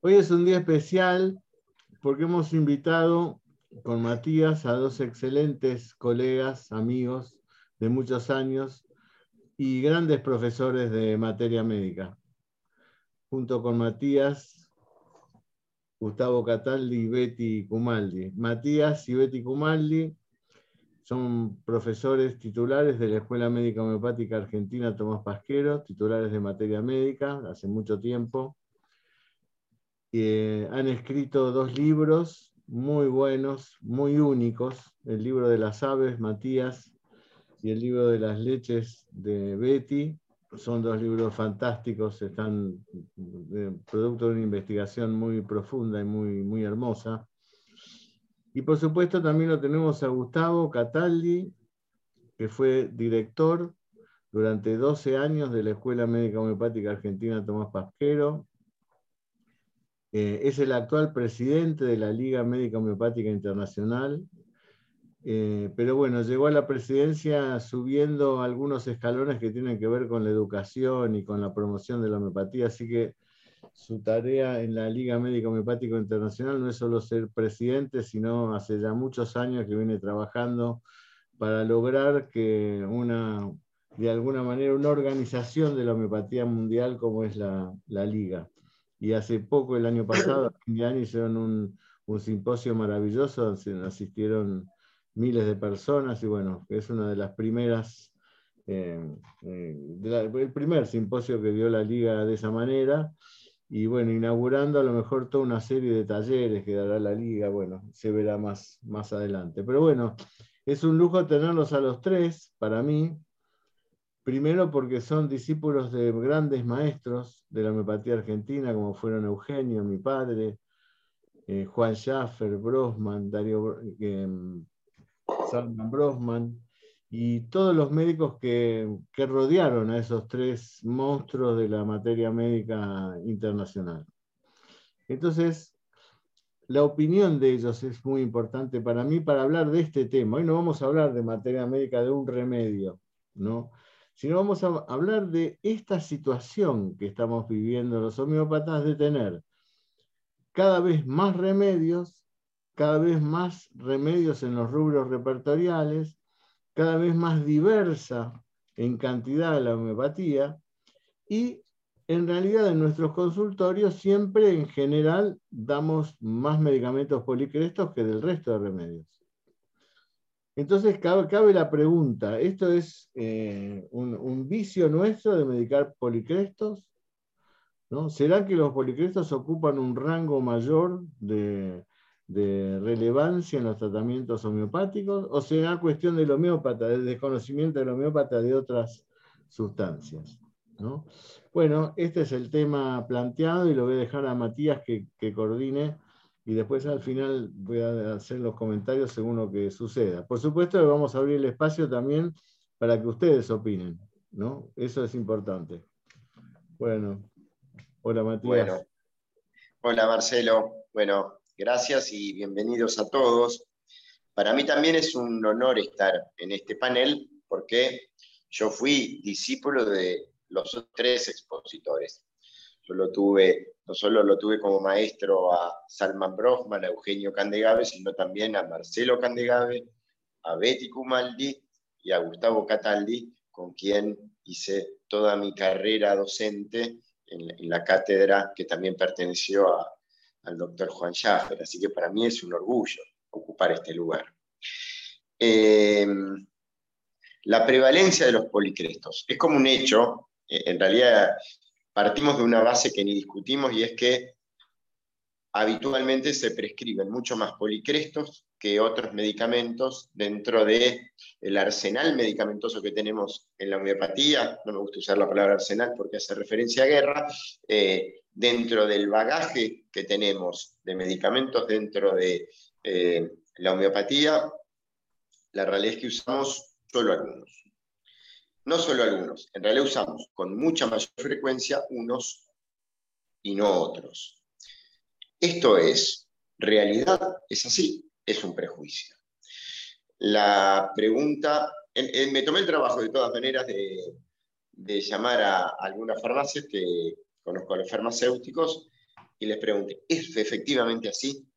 Hoy es un día especial porque hemos invitado con Matías a dos excelentes colegas, amigos de muchos años y grandes profesores de materia médica. Junto con Matías, Gustavo Cataldi y Betty Cumaldi. Matías y Betty Cumaldi son profesores titulares de la Escuela Médica Homeopática Argentina Tomás Pasquero, titulares de materia médica hace mucho tiempo. Han escrito dos libros muy buenos, muy únicos, el libro de las aves, Matías, y el libro de las leches de Betty. Son dos libros fantásticos, están eh, producto de una investigación muy profunda y muy, muy hermosa. Y por supuesto también lo tenemos a Gustavo Cataldi, que fue director durante 12 años de la Escuela Médica Homeopática Argentina Tomás Pasquero. Eh, es el actual presidente de la Liga Médica Homeopática Internacional. Eh, pero bueno, llegó a la presidencia subiendo algunos escalones que tienen que ver con la educación y con la promoción de la homeopatía, así que su tarea en la Liga Médica Homeopática Internacional no es solo ser presidente, sino hace ya muchos años que viene trabajando para lograr que una, de alguna manera, una organización de la homeopatía mundial como es la, Liga. Y hace poco, el año pasado, fin año, hicieron un, simposio maravilloso, asistieron miles de personas y bueno, es una de las primeras, eh, eh, el primer simposio que dio la liga de esa manera y bueno, inaugurando a lo mejor toda una serie de talleres que dará la liga, bueno, se verá más, más adelante. Pero bueno, es un lujo tenerlos a los tres, para mí, primero porque son discípulos de grandes maestros de la homeopatía argentina, como fueron Eugenio, mi padre, eh, Juan Schaffer, Brosman, Dario eh, Salman Brosman, y todos los médicos que, rodearon a esos tres monstruos de la materia médica internacional. Entonces, la opinión de ellos es muy importante para mí para hablar de este tema. Hoy no vamos a hablar de materia médica de un remedio, ¿no? Sino vamos a hablar de esta situación que estamos viviendo los homeópatas de tener cada vez más remedios, cada vez más remedios en los rubros repertoriales, cada vez más diversa en cantidad la homeopatía y en realidad en nuestros consultorios siempre en general damos más medicamentos policrestos que del resto de remedios. Entonces cabe, la pregunta, ¿esto es eh, un, vicio nuestro de medicar policrestos? ¿Será que los policrestos ocupan un rango mayor de, relevancia en los tratamientos homeopáticos o será cuestión del homeópata, del desconocimiento del homeópata de otras sustancias? ¿no? Bueno, este es el tema planteado y lo voy a dejar a Matías que, coordine y después al final voy a hacer los comentarios según lo que suceda. Por supuesto vamos a abrir el espacio también para que ustedes opinen, ¿no? Eso es importante. Bueno, hola Matías. hola Marcelo. Bueno, Gracias y bienvenidos a todos. Para mí también es un honor estar en este panel porque yo fui discípulo de los tres expositores. Yo lo tuve, no solo lo tuve como maestro a Salman Brofman, a Eugenio Candegave, sino también a Marcelo Candegave, a Betty Cumaldi y a Gustavo Cataldi, con quien hice toda mi carrera docente en la cátedra que también perteneció al doctor Juan Schaffer, así que para mí es un orgullo ocupar este lugar. Eh, la prevalencia de los policrestos es como un hecho, eh, en realidad partimos de una base que ni discutimos y es que habitualmente se prescriben mucho más policrestos que otros medicamentos dentro del el arsenal medicamentoso que tenemos en la homeopatía, no me gusta usar la palabra arsenal porque hace referencia a guerra, eh, dentro del bagaje que tenemos de medicamentos dentro de eh, la homeopatía, la realidad es que usamos solo algunos. No solo algunos, en realidad usamos con mucha mayor frecuencia unos y no otros. Esto es, realidad es así, es un prejuicio. La pregunta, me tomé el trabajo de todas maneras de, de llamar a algunas farmacias que conozco a los farmacéuticos y les pregunté, ¿es efectivamente así?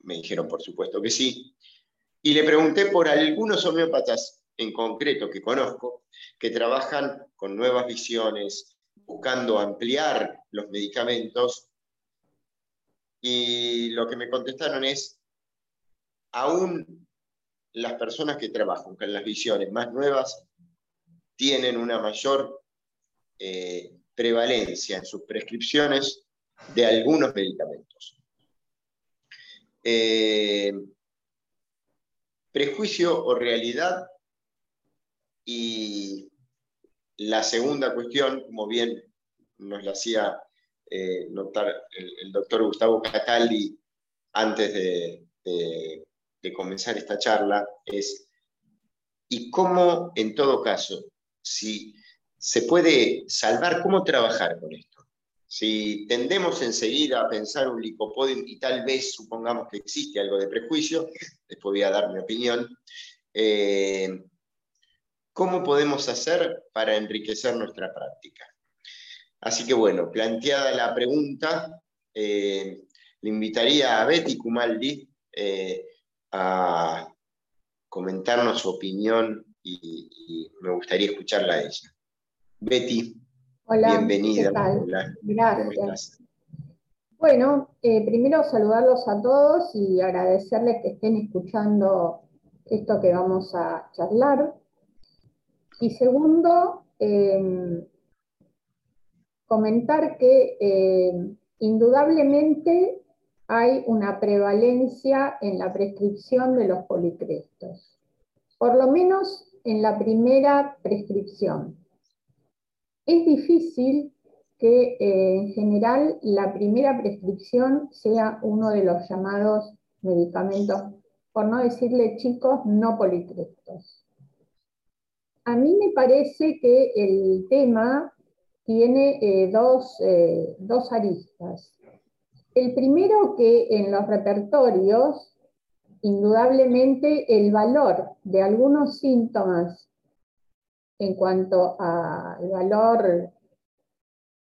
Me dijeron, por supuesto que sí. Y le pregunté por algunos homeópatas en concreto que conozco, que trabajan con nuevas visiones, buscando ampliar los medicamentos. Y lo que me contestaron es, aún las personas que trabajan con las visiones más nuevas tienen una mayor eh, prevalencia en sus prescripciones de algunos medicamentos. Eh, prejuicio o realidad y la segunda cuestión, como bien nos la hacía eh, notar el, doctor Gustavo Cataldi antes de, comenzar esta charla, es ¿y cómo en todo caso, si se puede salvar, cómo trabajar con esto? Si tendemos enseguida a pensar un licopodium y tal vez supongamos que existe algo de prejuicio, después voy a dar mi opinión, eh, ¿cómo podemos hacer para enriquecer nuestra práctica? Así que bueno, planteada la pregunta, eh, le invitaría a Betty Kumaldi eh, a comentarnos su opinión y, y me gustaría escucharla a ella. Betty. Hola, bienvenida. Gracias. Bueno, eh, primero saludarlos a todos y agradecerles que estén escuchando esto que vamos a charlar. Y segundo, em, comentar que em, indudablemente hay una prevalencia en la prescripción de los policrestos, por lo menos en la primera prescripción. Es difícil que eh, en general la primera prescripción sea uno de los llamados medicamentos, por no decirle chicos, no policrestos. A mí me parece que el tema tiene eh, dos, eh, dos aristas. El primero que en los repertorios, indudablemente el valor de algunos síntomas en cuanto al valor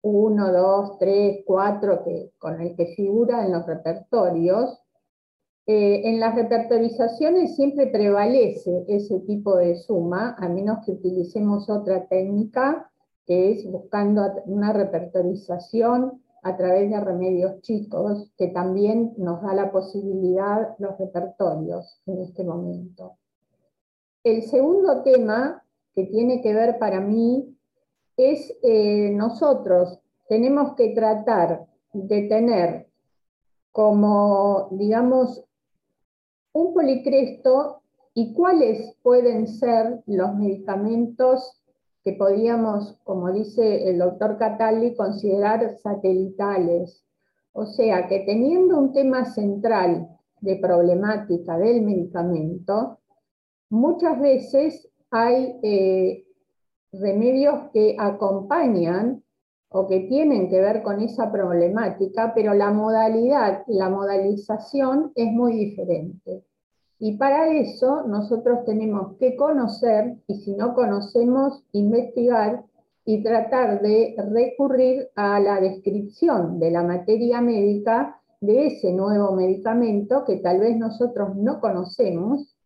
1, 2, 3, 4 que, con el que figura en los repertorios, eh, en las repertorizaciones siempre prevalece ese tipo de suma, a menos que utilicemos otra técnica, que es buscando una repertorización a través de remedios chicos, que también nos da la posibilidad los repertorios en este momento. El segundo tema que tiene que ver para mí es eh, nosotros tenemos que tratar de tener como, digamos, un policresto y cuáles pueden ser los medicamentos que podríamos, como dice el doctor Catali, considerar satelitales. O sea, que teniendo un tema central de problemática del medicamento, muchas veces hay eh, remedios que acompañan o que tienen que ver con esa problemática, pero la modalidad, la modalización es muy diferente. Y para eso nosotros tenemos que conocer, y si no conocemos, investigar y tratar de recurrir a la descripción de la materia médica de ese nuevo medicamento que tal vez nosotros no conocemos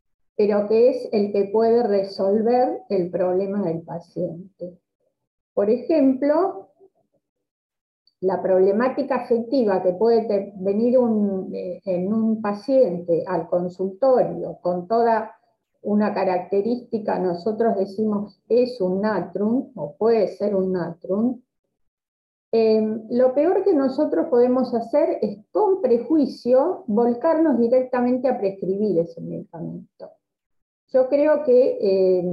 pero que es el que puede resolver el problema del paciente. Por ejemplo, la problemática afectiva que puede venir eh, en un paciente al consultorio con toda una característica, nosotros decimos es un natrum o puede ser un natrum, em, lo peor que nosotros podemos hacer es con prejuicio volcarnos directamente a prescribir ese medicamento. Yo creo que eh,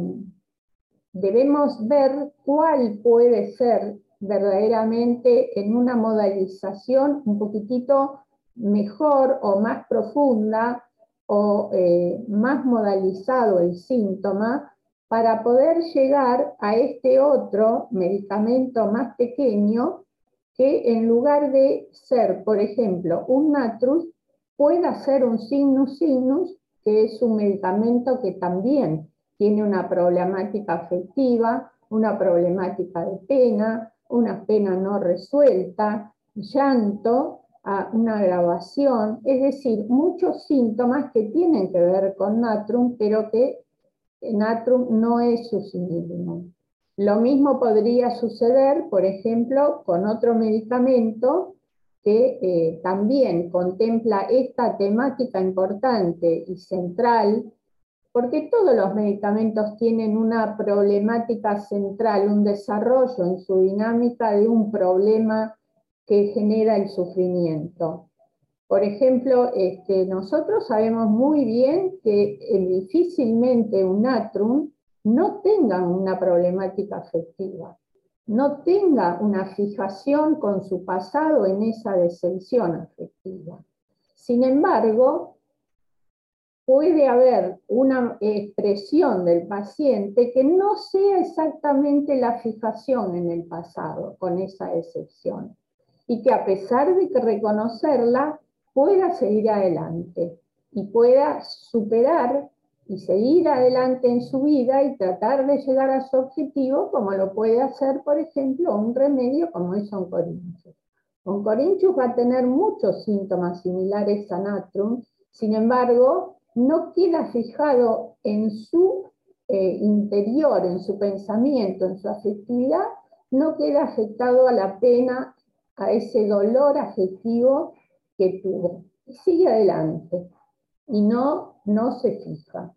debemos ver cuál puede ser verdaderamente en una modalización un poquitito mejor o más profunda o eh, más modalizado el síntoma para poder llegar a este otro medicamento más pequeño que en lugar de ser, por ejemplo, un natrus, pueda ser un sinus sinus que es un medicamento que también tiene una problemática afectiva una problemática de pena, una pena no resuelta, llanto, a una grabación, es decir, muchos síntomas que tienen que ver con natrum, pero que natrum no es su sinónimo. Lo mismo podría suceder, por ejemplo, con otro medicamento que eh, también contempla esta temática importante y central, porque todos los medicamentos tienen una problemática central, un desarrollo en su dinámica de un problema que genera el sufrimiento. Por ejemplo, este, nosotros sabemos muy bien que eh, difícilmente un natrum no tenga una problemática afectiva, no tenga una fijación con su pasado en esa decepción afectiva. Sin embargo, puede haber una expresión del paciente que no sea exactamente la fijación en el pasado con esa decepción y que a pesar de que reconocerla, pueda seguir adelante y pueda superar y seguir adelante en su vida y tratar de llegar a su objetivo, como lo puede hacer, por ejemplo, un remedio como es oncorinchus. Oncorinchus va a tener muchos síntomas similares a natrum, sin embargo, no queda fijado en su eh, interior, en su pensamiento, en su afectividad, no queda afectado a la pena a ese dolor afectivo que tuvo. Y sigue adelante y no, no se fija.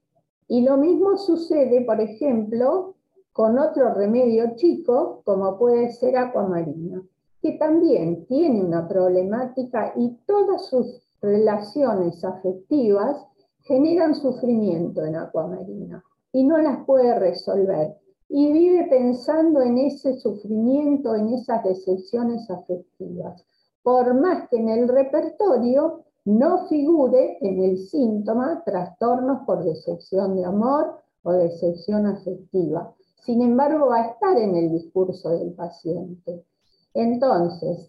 Y lo mismo sucede, por ejemplo, con otro remedio chico, como puede ser acuamarina, que también tiene una problemática y todas sus relaciones afectivas generan sufrimiento en acuamarina y no las puede resolver y vive pensando en ese sufrimiento, en esas decepciones afectivas, por más que en el repertorio no figure en el síntoma trastornos por decepción de amor o decepción afectiva. Sin embargo, va a estar en el discurso del paciente. Entonces,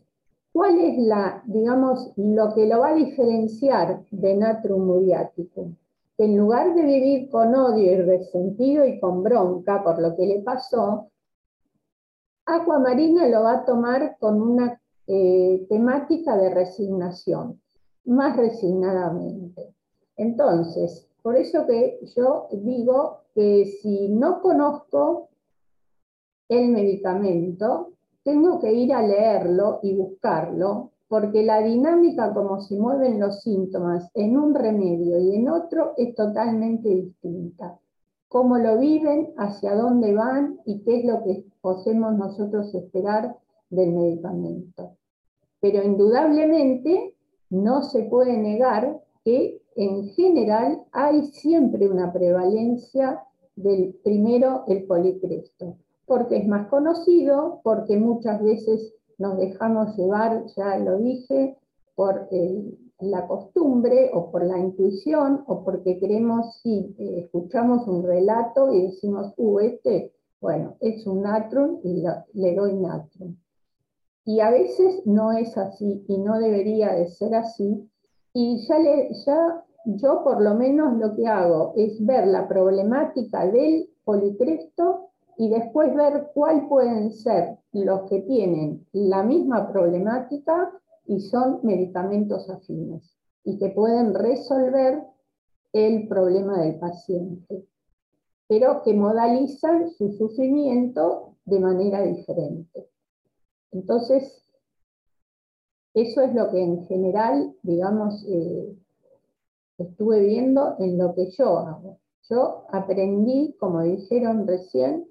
¿cuál es la, digamos, lo que lo va a diferenciar de natrum muriaticum? en lugar de vivir con odio y resentido y con bronca por lo que le pasó, Aquamarina lo va a tomar con una eh, temática de resignación, más resignadamente. Entonces, por eso que yo digo que si no conozco el medicamento, tengo que ir a leerlo y buscarlo porque la dinámica como se mueven los síntomas en un remedio y en otro es totalmente distinta. Cómo lo viven, hacia dónde van y qué es lo que podemos nosotros esperar del medicamento. Pero indudablemente no se puede negar que en general hay siempre una prevalencia del primero, el policresto, porque es más conocido, porque muchas veces nos dejamos llevar, ya lo dije, por eh, la costumbre o por la intuición o porque queremos, si eh, escuchamos un relato y decimos, uh, este, bueno, es un natrum y le doy natrum. Y a veces no es así y no debería de ser así. Y ya, le, ya yo por lo menos lo que hago es ver la problemática del policresto y después ver cuál pueden ser los que tienen la misma problemática y son medicamentos afines y que pueden resolver el problema del paciente, pero que modalizan su sufrimiento de manera diferente. Entonces, eso es lo que en general, digamos, eh, estuve viendo en lo que yo hago. Yo aprendí, como dijeron recién,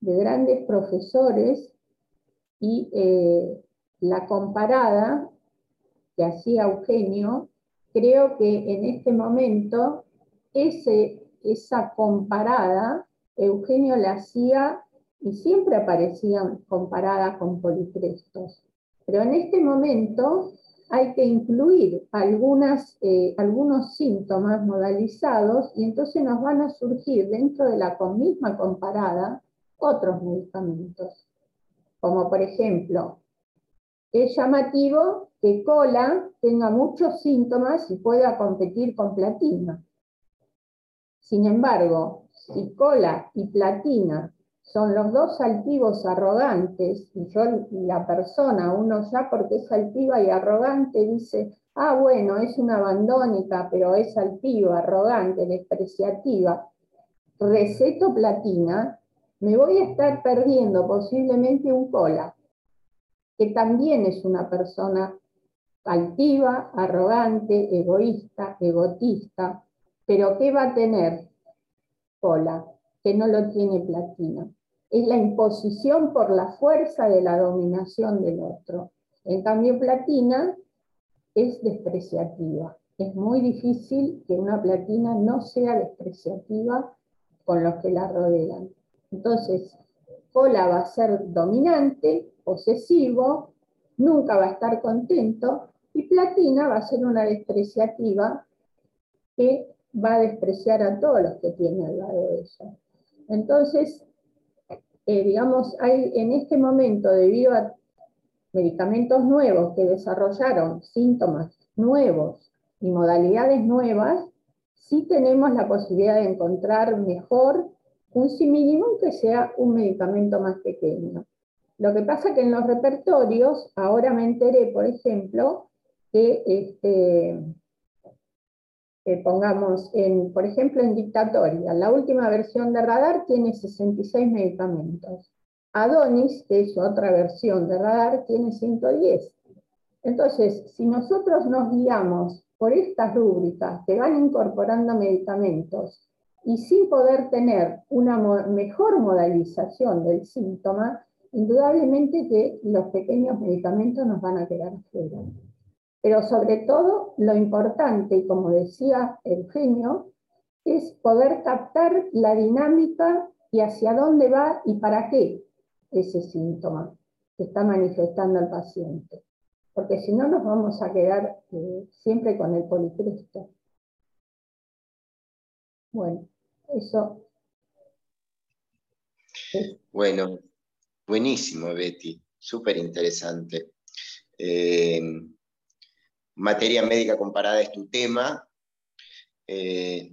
de grandes profesores y eh, la comparada que hacía Eugenio, creo que en este momento ese, esa comparada Eugenio la hacía y siempre aparecían comparadas con policrestos. Pero en este momento hay que incluir eh, algunos síntomas modalizados y entonces nos van a surgir dentro de la misma comparada otros medicamentos, como por ejemplo, es llamativo que cola tenga muchos síntomas y pueda competir con platina. Sin embargo, si cola y platina son los dos altivos arrogantes, y yo, la persona, uno ya porque es altiva y arrogante, dice, ah, bueno, es una abandónica, pero es altiva, arrogante, despreciativa, receto platina, me voy a estar perdiendo posiblemente un cola, que también es una persona altiva, arrogante, egoísta, egotista, pero ¿qué va a tener cola? Que no lo tiene platina es la imposición por la fuerza de la dominación del otro. En cambio, platina es despreciativa. Es muy difícil que una platina no sea despreciativa con los que la rodean. Entonces, Cola va a ser dominante, posesivo, nunca va a estar contento, y Platina va a ser una despreciativa que va a despreciar a todos los que tiene al lado de ella. Entonces, eh, digamos, hay en este momento, debido a medicamentos nuevos que desarrollaron síntomas nuevos y modalidades nuevas, sí tenemos la posibilidad de encontrar mejor un mínimo que sea un medicamento más pequeño. Lo que pasa que en los repertorios, ahora me enteré, por ejemplo, que este, pongamos, en, por ejemplo, en dictatoria, la última versión de radar tiene 66 medicamentos. Adonis, que es otra versión de radar, tiene 110. Entonces, si nosotros nos guiamos por estas rúbricas que van incorporando medicamentos y sin poder tener una mejor modalización del síntoma, indudablemente que los pequeños medicamentos nos van a quedar fuera. Pero sobre todo, lo importante, y como decía Eugenio, es poder captar la dinámica y hacia dónde va y para qué ese síntoma que está manifestando el paciente. Porque si no, nos vamos a quedar eh, siempre con el policristo. Bueno, eso. Bueno, buenísimo, Betty. Súper interesante. Eh, materia médica comparada es tu tema. Eh,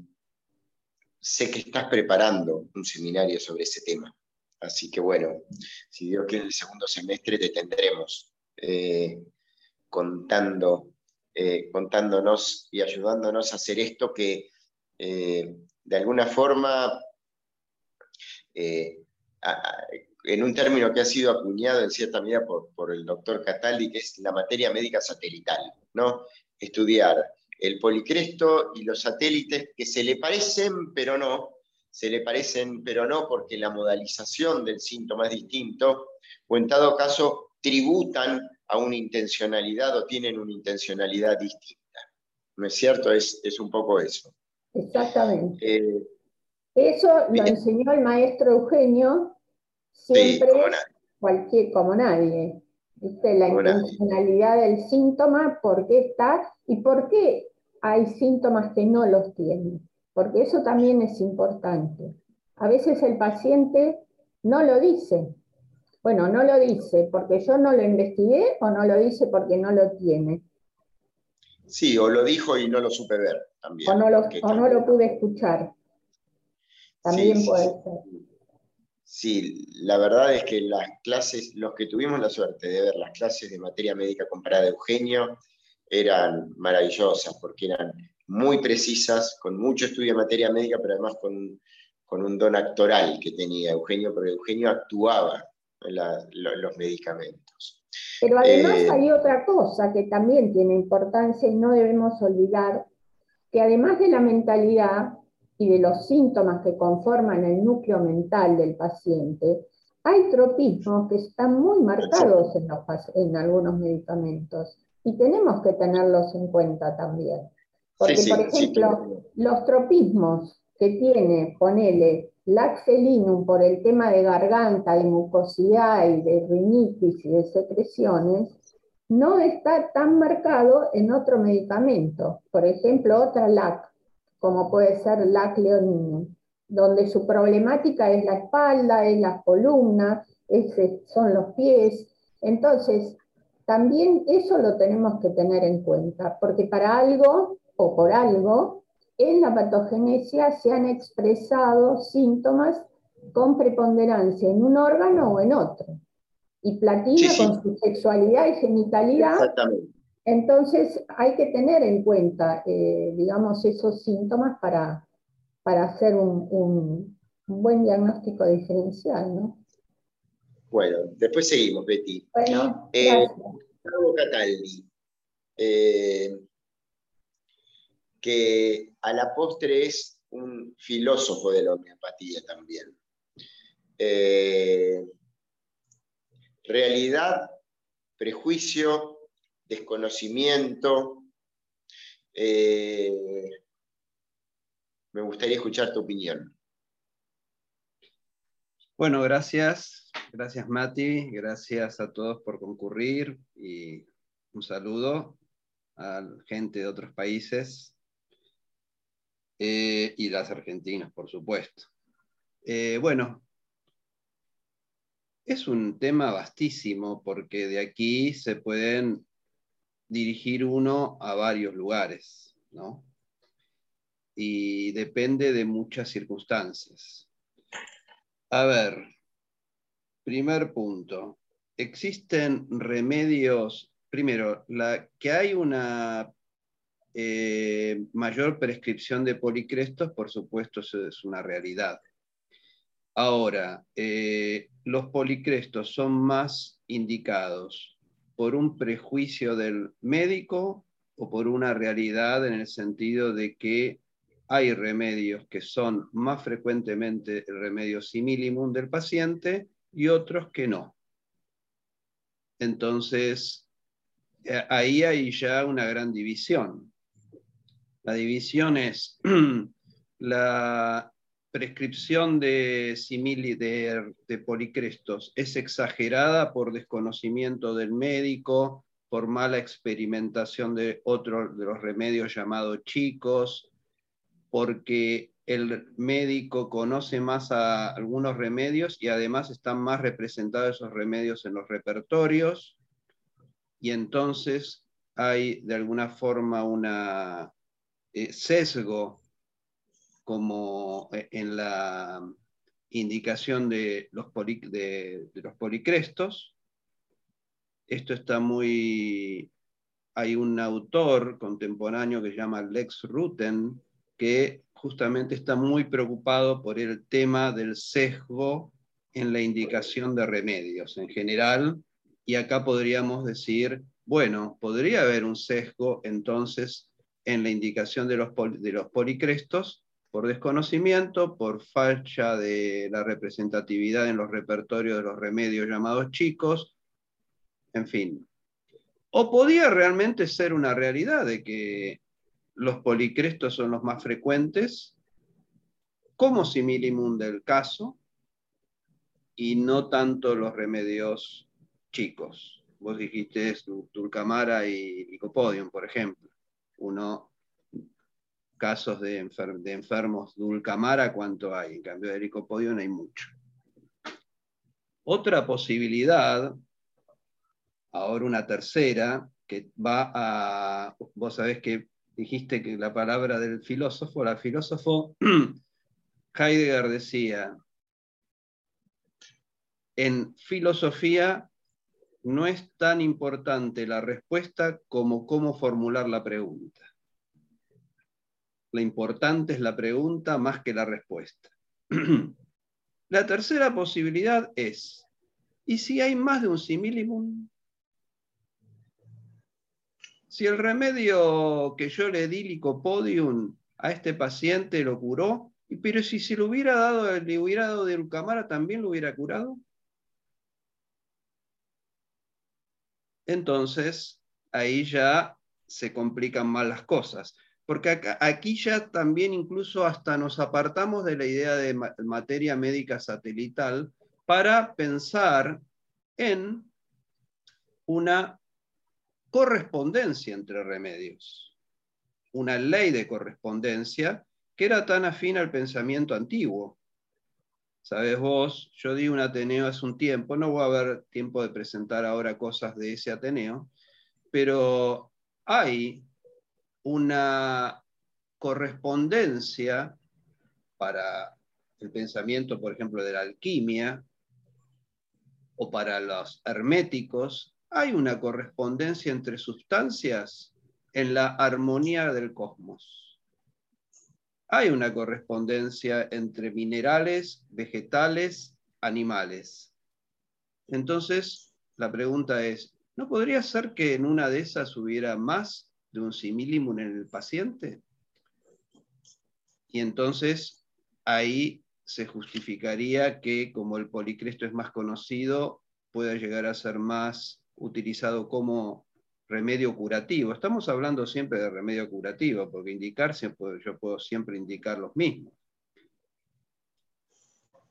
sé que estás preparando un seminario sobre ese tema. Así que bueno, si Dios quiere el segundo semestre te tendremos eh, contando, contándonos y ayudándonos a hacer esto que de alguna forma en un término que ha sido acuñado en cierta medida por, el doctor Cataldi, que es la materia médica satelital, ¿no? Estudiar el policresto y los satélites que se le parecen, pero no, se le parecen, pero no, porque la modalización del síntoma es distinto, o en todo caso tributan a una intencionalidad o tienen una intencionalidad distinta. ¿No es cierto? Es, un poco eso. Exactamente. Eh, eso lo enseñó el maestro Eugenio siempre como cualquier, como nadie. La intencionalidad del síntoma, por qué está y por qué hay síntomas que no los tienen. Porque eso también es importante. A veces el paciente no lo dice. Bueno, no lo dice porque yo no lo investigué o no lo dice porque no lo tiene. Sí, o lo dijo y no lo supe ver también. O no lo, no lo pude escuchar. También puede ser. Sí, la verdad es que las clases, los que tuvimos la suerte de ver las clases de materia médica comparada de Eugenio, eran maravillosas porque eran muy precisas, con mucho estudio de materia médica, pero además con, un don actoral que tenía Eugenio, porque Eugenio actuaba en los medicamentos. Pero además eh, hay otra cosa que también tiene importancia y no debemos olvidar, que además de la mentalidad, y de los síntomas que conforman el núcleo mental del paciente, hay tropismos que están muy marcados en, en algunos medicamentos y tenemos que tenerlos en cuenta también. Porque, por ejemplo, los tropismos que tiene, ponele, laxelinum por el tema de garganta, de mucosidad y de rinitis y de secreciones, no está tan marcado en otro medicamento. Por ejemplo, otra LAC, como puede ser la cleonina, donde su problemática es la espalda, es las columnas, son los pies. Entonces, también eso lo tenemos que tener en cuenta, porque para algo o por algo en la patogenesia se han expresado síntomas con preponderancia en un órgano o en otro. Y platina con su sexualidad y genitalidad. Exactamente. Entonces hay que tener en cuenta, eh, digamos, esos síntomas para, para hacer un, buen diagnóstico diferencial, ¿no? Bueno, después seguimos, Betty. Bueno, eh, Cataldi, eh, que a la postre es un filósofo de la homeopatía también. Eh, realidad, prejuicio, desconocimiento. Eh, me gustaría escuchar tu opinión. Bueno, gracias. Gracias Mati, gracias a todos por concurrir y un saludo a gente de otros países eh, y las argentinas, por supuesto. Eh, bueno, es un tema vastísimo porque de aquí se pueden dirigir uno a varios lugares, ¿no? Y depende de muchas circunstancias. A ver, primer punto. Existen remedios, primero, la, que hay una eh, mayor prescripción de policrestos, por supuesto, eso es una realidad. Ahora, eh, los policrestos son más indicados por un prejuicio del médico o por una realidad en el sentido de que hay remedios que son más frecuentemente el remedio similimum del paciente y otros que no. Entonces, eh, ahí hay ya una gran división. La división es la prescripción de, simili, de, policrestos. Es exagerada por desconocimiento del médico, por mala experimentación de otros de los remedios llamados chicos, porque el médico conoce más a algunos remedios y además están más representados esos remedios en los repertorios, y entonces hay de alguna forma una eh, sesgo como eh, en la indicación de los, de, los policrestos. Esto está muy... Hay un autor contemporáneo que se llama Lex Rutten, que justamente está muy preocupado por el tema del sesgo en la indicación de remedios en general. Y acá podríamos decir, bueno, podría haber un sesgo entonces en la indicación de los, de los policrestos por desconocimiento, por falta de la representatividad en los repertorios de los remedios llamados chicos, en fin. O podía realmente ser una realidad de que los policrestos son los más frecuentes, como similimum del caso, y no tanto los remedios chicos. Vos dijiste Dulcamara y Licopodium, por ejemplo uno casos de, enfermos dulcamara, ¿cuánto hay? En cambio de licopodio no hay mucho. Otra posibilidad, ahora una tercera, que va a, vos sabés que dijiste que la palabra del filósofo, la filósofo Heidegger decía, en filosofía no es tan importante la respuesta como cómo formular la pregunta. Lo importante es la pregunta más que la respuesta. la tercera posibilidad es, ¿y si hay más de un similimum? Si el remedio que yo le di licopodium a este paciente lo curó, pero si se lo hubiera dado, hubiera dado de Ulcamara, ¿también lo hubiera curado? Entonces ahí ya se complican más las cosas. Porque aquí ya también incluso hasta nos apartamos de la idea de materia médica satelital para pensar en una correspondencia entre remedios, una ley de correspondencia que era tan afín al pensamiento antiguo. Sabes vos, yo di un Ateneo hace un tiempo, no voy a haber tiempo de presentar ahora cosas de ese Ateneo, pero hay una correspondencia para el pensamiento, por ejemplo, de la alquimia, o para los herméticos, hay una correspondencia entre sustancias en la armonía del cosmos. Hay una correspondencia entre minerales, vegetales, animales. Entonces, la pregunta es, ¿no podría ser que en una de esas hubiera más de un similimun en el paciente? Y entonces ahí se justificaría que como el policresto es más conocido, pueda llegar a ser más utilizado como remedio curativo. Estamos hablando siempre de remedio curativo, porque indicarse, yo puedo siempre indicar los mismos.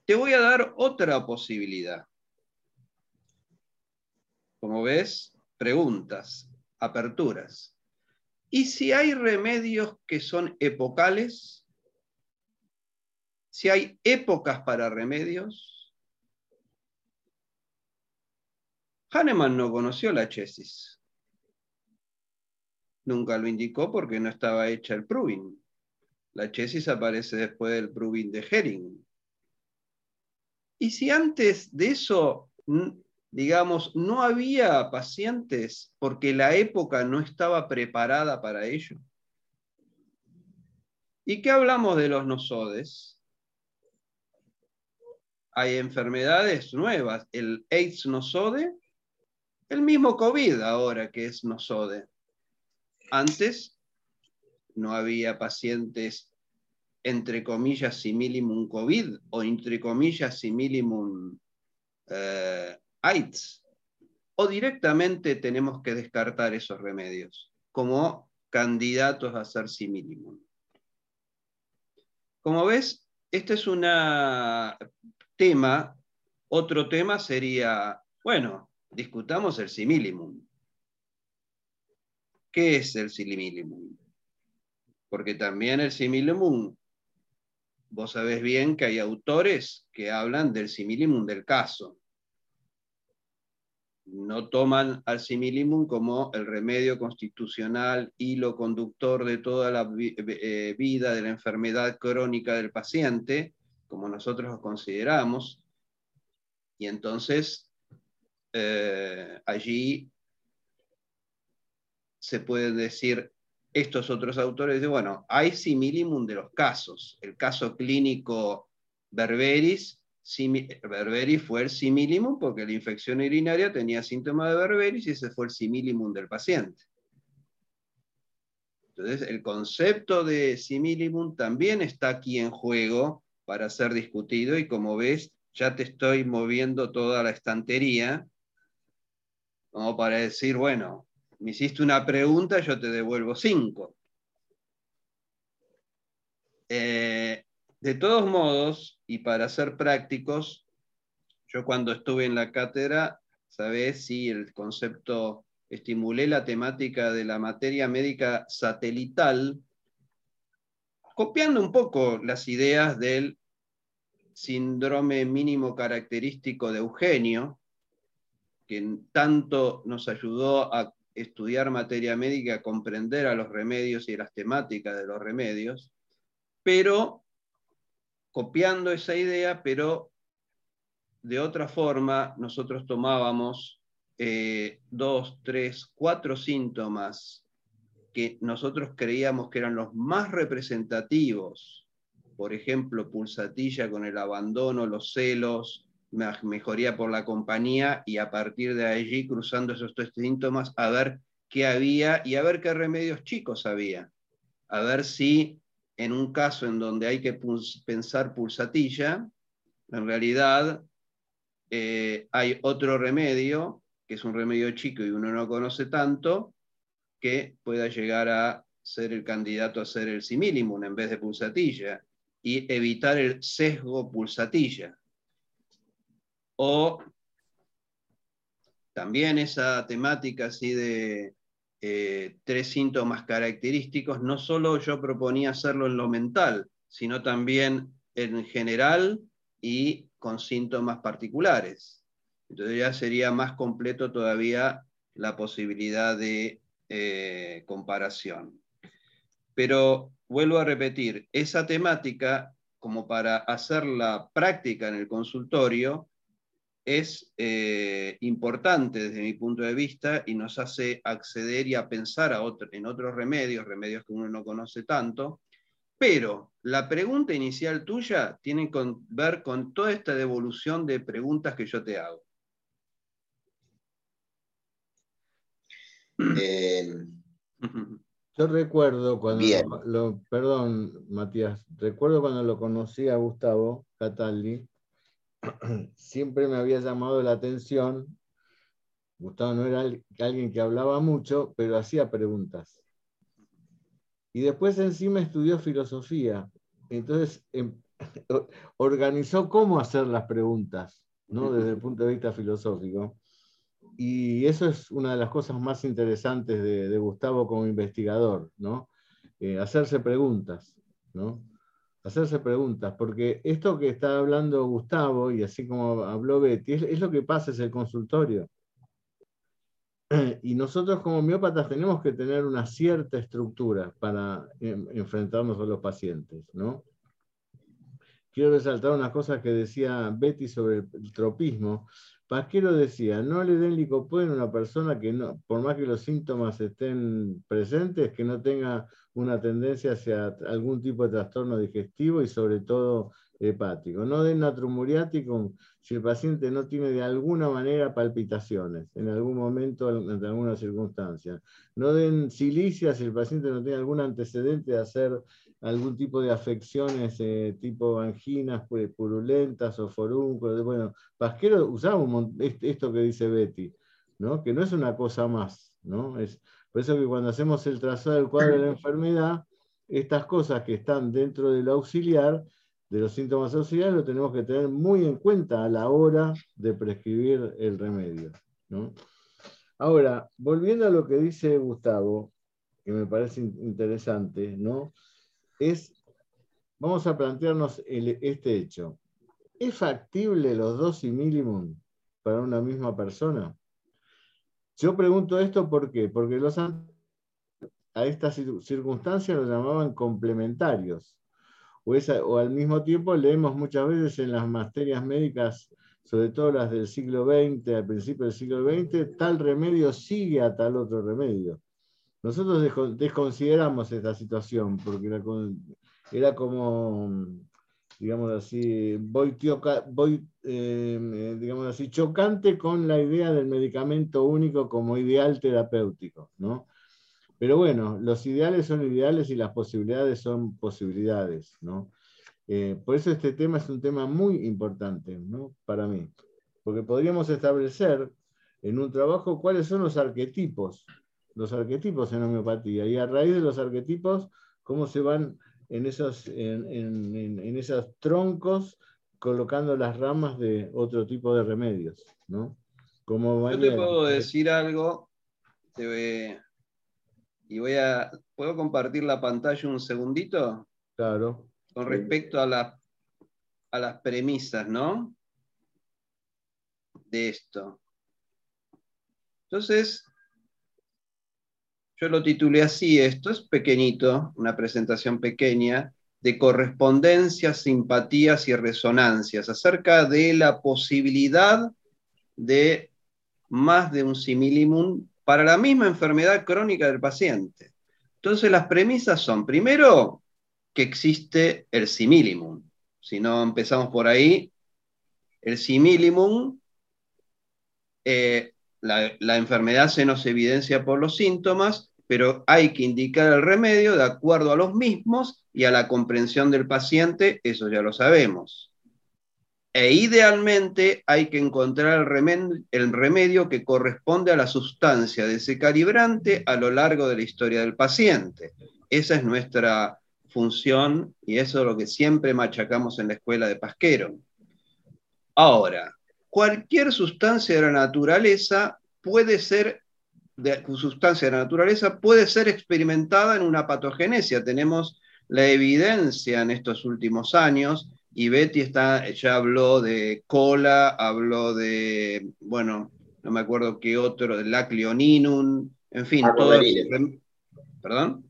Te voy a dar otra posibilidad. Como ves, preguntas, aperturas. ¿Y si hay remedios que son epocales? si hay épocas para remedios. Hahnemann no conoció la chesis. Nunca lo indicó porque no estaba hecha el proving. La chesis aparece después del proving de Herring. Y si antes de eso, digamos, no había pacientes porque la época no estaba preparada para ello. ¿Y qué hablamos de los nosodes? hay enfermedades nuevas. El AIDS nosode, el mismo COVID ahora que es nosode. Antes no había pacientes entre comillas simillimum COVID o entre comillas simillimum eh, AIDS. O directamente tenemos que descartar esos remedios como candidatos a ser simillimum. Como ves, esta es una tema, otro tema sería, bueno, discutamos el similimum. ¿Qué es el similimum? Porque también el similimum, vos sabés bien que hay autores que hablan del similimum del caso. No toman al similimum como el remedio constitucional, hilo conductor de toda la eh, vida de la enfermedad crónica del paciente, como nosotros lo consideramos, y entonces eh, allí se puede decir, estos otros autores dicen, bueno, hay similimum de los casos. El caso clínico Berberis, Berberis fue el similimum porque la infección urinaria tenía síntomas de Berberis y ese fue el similimum del paciente. Entonces, el concepto de similimum también está aquí en juego para ser discutido y como ves, ya te estoy moviendo toda la estantería como para decir, bueno, me hiciste una pregunta, yo te devuelvo cinco. Eh, de todos modos, y para ser prácticos, yo cuando estuve en la cátedra, sabes si el concepto, estimulé la temática de la materia médica satelital copiando un poco las ideas del síndrome mínimo característico de Eugenio, que tanto nos ayudó a estudiar materia médica, comprender a los remedios y las temáticas de los remedios, pero copiando esa idea, pero de otra forma, nosotros tomábamos eh, dos, tres, cuatro síntomas que nosotros creíamos que eran los más representativos, por ejemplo, pulsatilla con el abandono, los celos, mejoría por la compañía y a partir de allí cruzando esos tres síntomas a ver qué había y a ver qué remedios chicos había. A ver si en un caso en donde hay que pensar pulsatilla, en realidad eh, hay otro remedio, que es un remedio chico y uno no conoce tanto, que pueda llegar a ser el candidato a ser el simillimum en vez de pulsatilla y evitar el sesgo pulsatilla. O también esa temática así de eh, tres síntomas característicos, no solo yo proponía hacerlo en lo mental, sino también en general y con síntomas particulares. Entonces ya sería más completo todavía la posibilidad de eh, comparación. Pero vuelvo a repetir, esa temática como para hacer la práctica en el consultorio es eh, importante desde mi punto de vista y nos hace acceder y a pensar en otros remedios, remedios que uno no conoce tanto, pero la pregunta inicial tuya tiene que ver con toda esta devolución de preguntas que yo te hago. Eh, yo recuerdo cuando, lo, perdón Matías, recuerdo cuando lo conocí a Gustavo Cataldi, siempre me había llamado la atención, Gustavo no era alguien que hablaba mucho, pero hacía preguntas. Y después encima estudió filosofía, entonces em, organizó cómo hacer las preguntas, ¿no? desde el punto de vista filosófico. Y eso es una de las cosas más interesantes de, Gustavo como investigador, ¿no? Eh, hacerse preguntas, ¿no? Hacerse preguntas, porque esto que está hablando Gustavo, y así como habló Betty, es, lo que pasa, es el consultorio. Y nosotros como miópatas tenemos que tener una cierta estructura para enfrentarnos a los pacientes, ¿no? Quiero resaltar unas cosas que decía Betty sobre el tropismo. Pasquero decía, no le den licopoden a una persona que no, por más que los síntomas estén presentes, que no tenga una tendencia hacia algún tipo de trastorno digestivo y sobre todo hepático. No den natrumuriático si el paciente no tiene de alguna manera palpitaciones, en algún momento, en alguna circunstancia. No den silicia si el paciente no tiene algún antecedente de hacer algún tipo de afecciones eh, tipo anginas purulentas o forúnculos. Bueno, Pasquero usaba esto que dice Betty, ¿no? que no es una cosa más. ¿no? Es, por eso que cuando hacemos el trazado del cuadro de la enfermedad, estas cosas que están dentro del auxiliar, de los síntomas auxiliares, lo tenemos que tener muy en cuenta a la hora de prescribir el remedio. ¿no? Ahora, volviendo a lo que dice Gustavo, que me parece interesante, ¿no? Es, vamos a plantearnos este hecho. ¿Es factible los dos simillimum para una misma persona? Yo pregunto esto ¿por qué? porque los a estas circunstancias los llamaban complementarios. O, o, al mismo tiempo leemos muchas veces en las materias médicas, sobre todo las del siglo XX, al principio del siglo XX, tal remedio sigue a tal otro remedio. Nosotros desconsideramos esta situación porque era, como, digamos así, voy, eh, digamos así, chocante con la idea del medicamento único como ideal terapéutico, ¿no? Pero bueno, los ideales son ideales y las posibilidades son posibilidades, ¿no? Eh, por eso este tema es un tema muy importante, ¿no? Para mí, porque podríamos establecer en un trabajo cuáles son los arquetipos los arquetipos en homeopatía y a raíz de los arquetipos, cómo se van en esos, en, esos troncos colocando las ramas de otro tipo de remedios. ¿no? Como Yo te puedo decir algo y voy a... ¿Puedo compartir la pantalla un segundito? Claro. Con respecto a, a las premisas, ¿no? De esto. Entonces, yo lo titulé así, esto es pequeñito, una presentación pequeña, de correspondencias, simpatías y resonancias, acerca de la posibilidad de más de un similimum para la misma enfermedad crónica del paciente. Entonces las premisas son, primero, que existe el similimum. Si no empezamos por ahí, el similimum eh, la, enfermedad se nos evidencia por los síntomas, pero hay que indicar el remedio de acuerdo a los mismos y a la comprensión del paciente, eso ya lo sabemos. E idealmente hay que encontrar el remedio, el remedio, que corresponde a la sustancia de ese calibrante a lo largo de la historia del paciente. Esa es nuestra función y eso es lo que siempre machacamos en la escuela de Pasquero. Ahora, cualquier sustancia de la naturaleza puede ser, de, sustancia de la naturaleza puede ser experimentada en una patogenesia. Tenemos la evidencia en estos últimos años y Betty está, ya habló de cola, habló de, bueno, no me acuerdo qué otro, de lacleoninum, en fin, todo. ¿Perdón?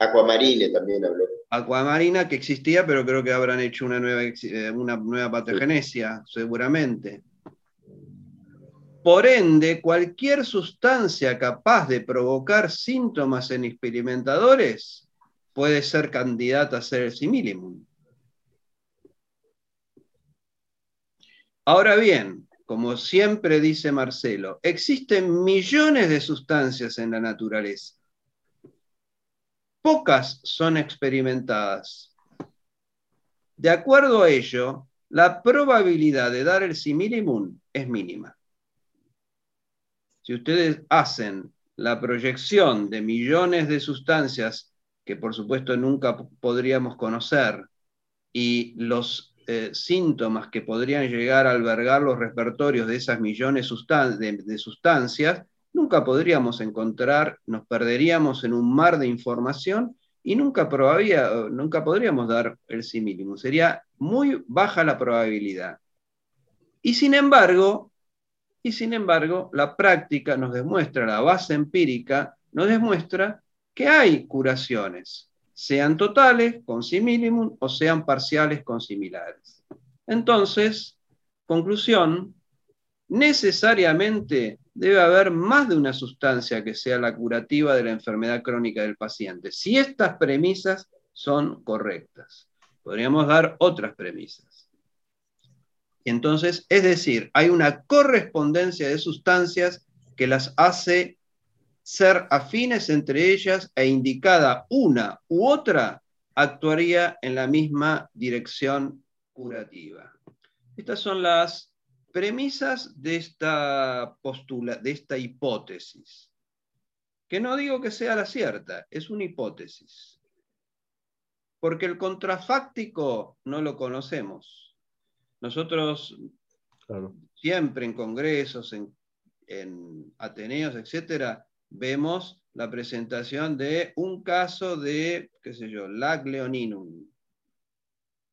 Aquamarile también habló. Acuamarina que existía, pero creo que habrán hecho una nueva, eh, una nueva patogenesia, seguramente. Por ende, cualquier sustancia capaz de provocar síntomas en experimentadores puede ser candidata a ser el similimum. Ahora bien, como siempre dice Marcelo, existen millones de sustancias en la naturaleza. Pocas son experimentadas. De acuerdo a ello, la probabilidad de dar el similimum es mínima si ustedes hacen la proyección de millones de sustancias que por supuesto nunca podríamos conocer y los eh, síntomas que podrían llegar a albergar los repertorios de esas millones de, sustancias, nunca podríamos encontrar, nos perderíamos en un mar de información y nunca, nunca podríamos dar el sí. Sería muy baja la probabilidad. Y sin embargo, y sin embargo, la práctica nos demuestra, la base empírica nos demuestra que hay curaciones, sean totales con simillimum o sean parciales con similares. Entonces, conclusión, necesariamente debe haber más de una sustancia que sea la curativa de la enfermedad crónica del paciente, si estas premisas son correctas. Podríamos dar otras premisas. Entonces, es decir, hay una correspondencia de sustancias que las hace ser afines entre ellas e indicada una u otra actuaría en la misma dirección curativa. Estas son las premisas de esta postula, de esta hipótesis. Que no digo que sea la cierta, es una hipótesis. Porque el contrafáctico no lo conocemos. Nosotros siempre en congresos, en, Ateneos, etcétera, vemos la presentación de un caso de, qué sé yo, lag leoninum.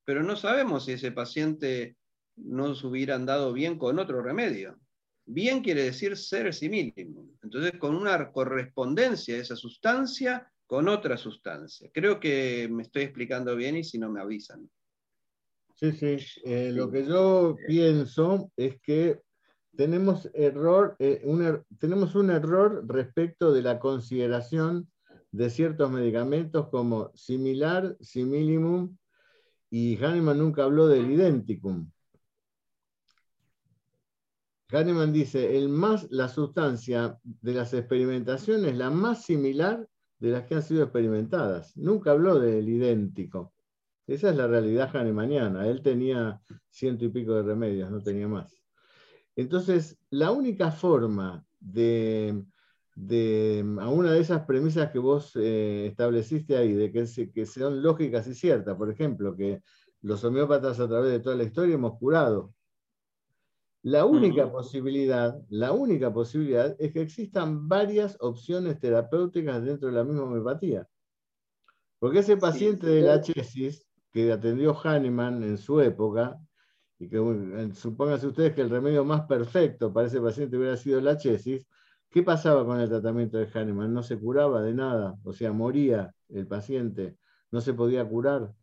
Pero no sabemos si ese paciente no se hubiera andado bien con otro remedio. Bien quiere decir ser simílimo. Entonces, con una correspondencia de esa sustancia con otra sustancia. Creo que me estoy explicando bien y si no me avisan. Sí, sí. Eh, lo que yo pienso es que tenemos, error, eh, un, er, tenemos un error respecto de la consideración de ciertos medicamentos como similar, similimum, y Hahnemann nunca habló del identicum. Hahnemann dice, el más, la sustancia de las experimentaciones, la más similar de las que han sido experimentadas. Nunca habló del idéntico. Esa es la realidad mañana. Él tenía ciento y pico de remedios, no tenía más. Entonces, la única forma de, a una de esas premisas que vos eh, estableciste ahí, de que, que sean lógicas y ciertas, por ejemplo, que los homeópatas a través de toda la historia hemos curado. La única posibilidad, la única posibilidad es que existan varias opciones terapéuticas dentro de la misma homeopatía. Porque ese paciente de la chesis que atendió Hahnemann en su época, y que supónganse ustedes que el remedio más perfecto para ese paciente hubiera sido la chesis, ¿qué pasaba con el tratamiento de Hahnemann? No se curaba de nada, o sea, moría el paciente, no se podía curar.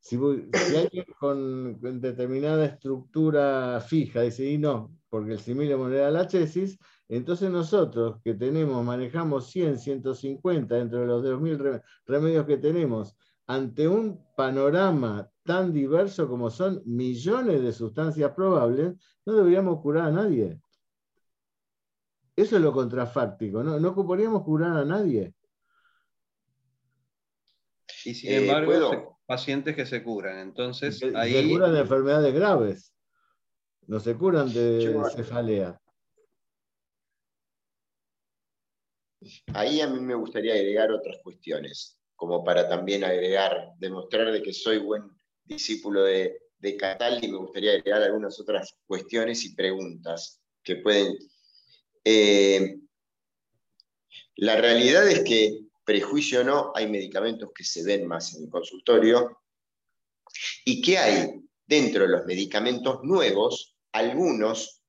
Si, alguien con, determinada estructura fija dice, y no, porque el simile era la chesis, entonces nosotros que tenemos, manejamos 100, 150 dentro de los 2.000 remedios que tenemos, ante un panorama tan diverso como son millones de sustancias probables, no deberíamos curar a nadie. Eso es lo contrafáctico, ¿no? No ocuparíamos curar a nadie. Y sin eh, embargo, pacientes que se curan. Entonces, ahí... Se curan de enfermedades graves. No se curan de cefalea. Ahí a mí me gustaría agregar otras cuestiones como para también agregar, demostrar de que soy buen discípulo de, de Cataldi, me gustaría agregar algunas otras cuestiones y preguntas que pueden... Eh, la realidad es que, prejuicio o no, hay medicamentos que se ven más en el consultorio y que hay dentro de los medicamentos nuevos, algunos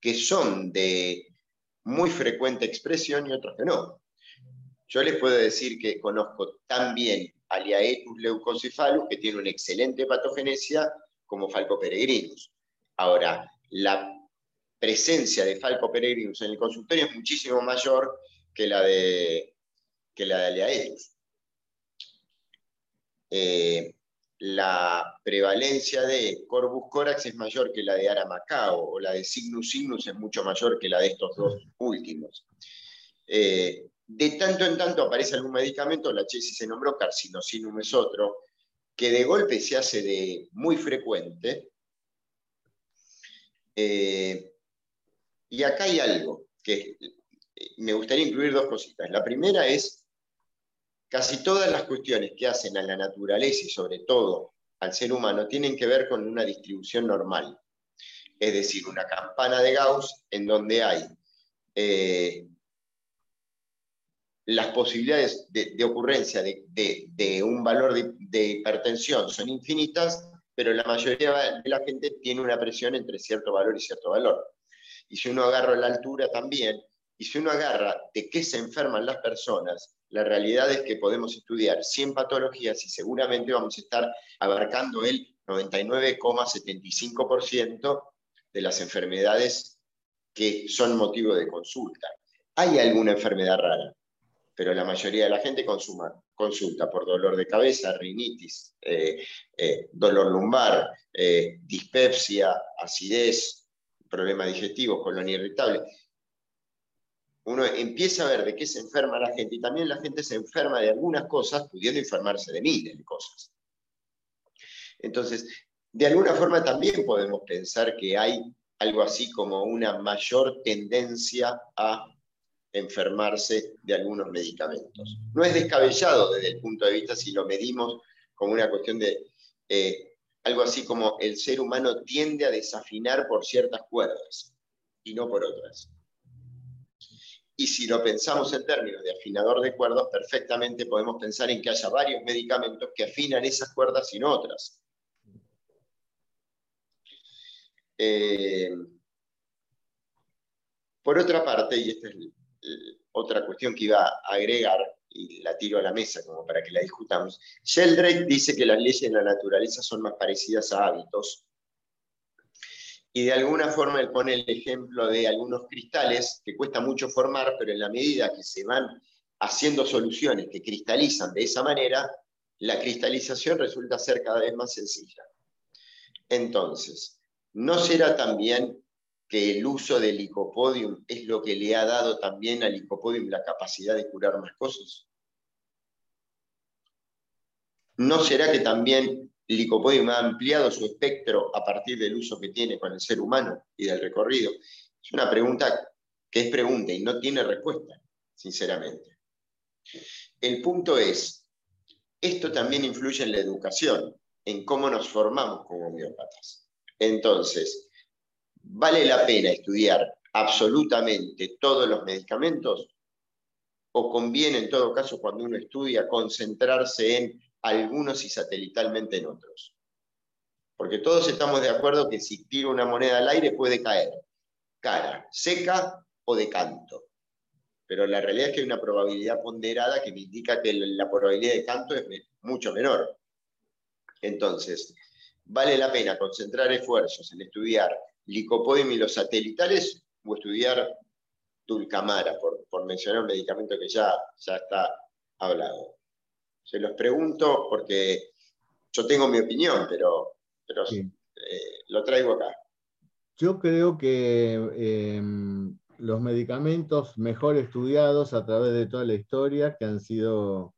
que son de muy frecuente expresión y otros que no. Yo les puedo decir que conozco tan bien Aliaetus leucocephalus, que tiene una excelente patogenesia como Falco peregrinus. Ahora, la presencia de Falco peregrinus en el consultorio es muchísimo mayor que la de, que la de Aliaetus. Eh, la prevalencia de Corvus corax es mayor que la de Aramacao, o la de Cygnus cygnus es mucho mayor que la de estos dos últimos. Eh, de tanto en tanto aparece algún medicamento, la Chesi se nombró, carcinosinum es otro, que de golpe se hace de muy frecuente. Eh, y acá hay algo que me gustaría incluir dos cositas. La primera es casi todas las cuestiones que hacen a la naturaleza y sobre todo al ser humano tienen que ver con una distribución normal. Es decir, una campana de Gauss en donde hay eh, las posibilidades de, ocurrencia de, un valor de, hipertensión son infinitas, pero la mayoría de la gente tiene una presión entre cierto valor y cierto valor. Y si uno agarra la altura también, y si uno agarra de qué se enferman las personas, la realidad es que podemos estudiar 100 patologías y seguramente vamos a estar abarcando el 99,75% de las enfermedades que son motivo de consulta. ¿Hay alguna enfermedad rara? pero la mayoría de la gente consuma, consulta por dolor de cabeza, rinitis, eh, eh, dolor lumbar, eh, dispepsia, acidez, problema digestivo, colon irritable. Uno empieza a ver de qué se enferma la gente y también la gente se enferma de algunas cosas, pudiendo enfermarse de miles de cosas. Entonces, de alguna forma también podemos pensar que hay algo así como una mayor tendencia a enfermarse de algunos medicamentos. No es descabellado desde el punto de vista si lo medimos como una cuestión de eh, algo así como el ser humano tiende a desafinar por ciertas cuerdas y no por otras. Y si lo pensamos en términos de afinador de cuerdas, perfectamente podemos pensar en que haya varios medicamentos que afinan esas cuerdas y no otras. Eh, por otra parte, y este es otra cuestión que iba a agregar, y la tiro a la mesa como para que la discutamos. Sheldrake dice que las leyes de la naturaleza son más parecidas a hábitos. Y de alguna forma él pone el ejemplo de algunos cristales que cuesta mucho formar, pero en la medida que se van haciendo soluciones que cristalizan de esa manera, la cristalización resulta ser cada vez más sencilla. Entonces, ¿no será también que el uso del licopodium es lo que le ha dado también al licopodium la capacidad de curar más cosas? ¿No será que también el licopodium ha ampliado su espectro a partir del uso que tiene con el ser humano y del recorrido? Es una pregunta que es pregunta y no tiene respuesta, sinceramente. El punto es, esto también influye en la educación, en cómo nos formamos como homeópatas. Entonces, ¿Vale la pena estudiar absolutamente todos los medicamentos? ¿O conviene en todo caso cuando uno estudia concentrarse en algunos y satelitalmente en otros? Porque todos estamos de acuerdo que si tiro una moneda al aire puede caer, cara, seca o de canto. Pero la realidad es que hay una probabilidad ponderada que me indica que la probabilidad de canto es mucho menor. Entonces, vale la pena concentrar esfuerzos en estudiar licopodium y los satelitales o estudiar dulcamara, por, por mencionar un medicamento que ya, ya está hablado. Se los pregunto porque yo tengo mi opinión, pero, pero eh, lo traigo acá. Yo creo que em, los medicamentos mejor estudiados a través de toda la historia, que han sido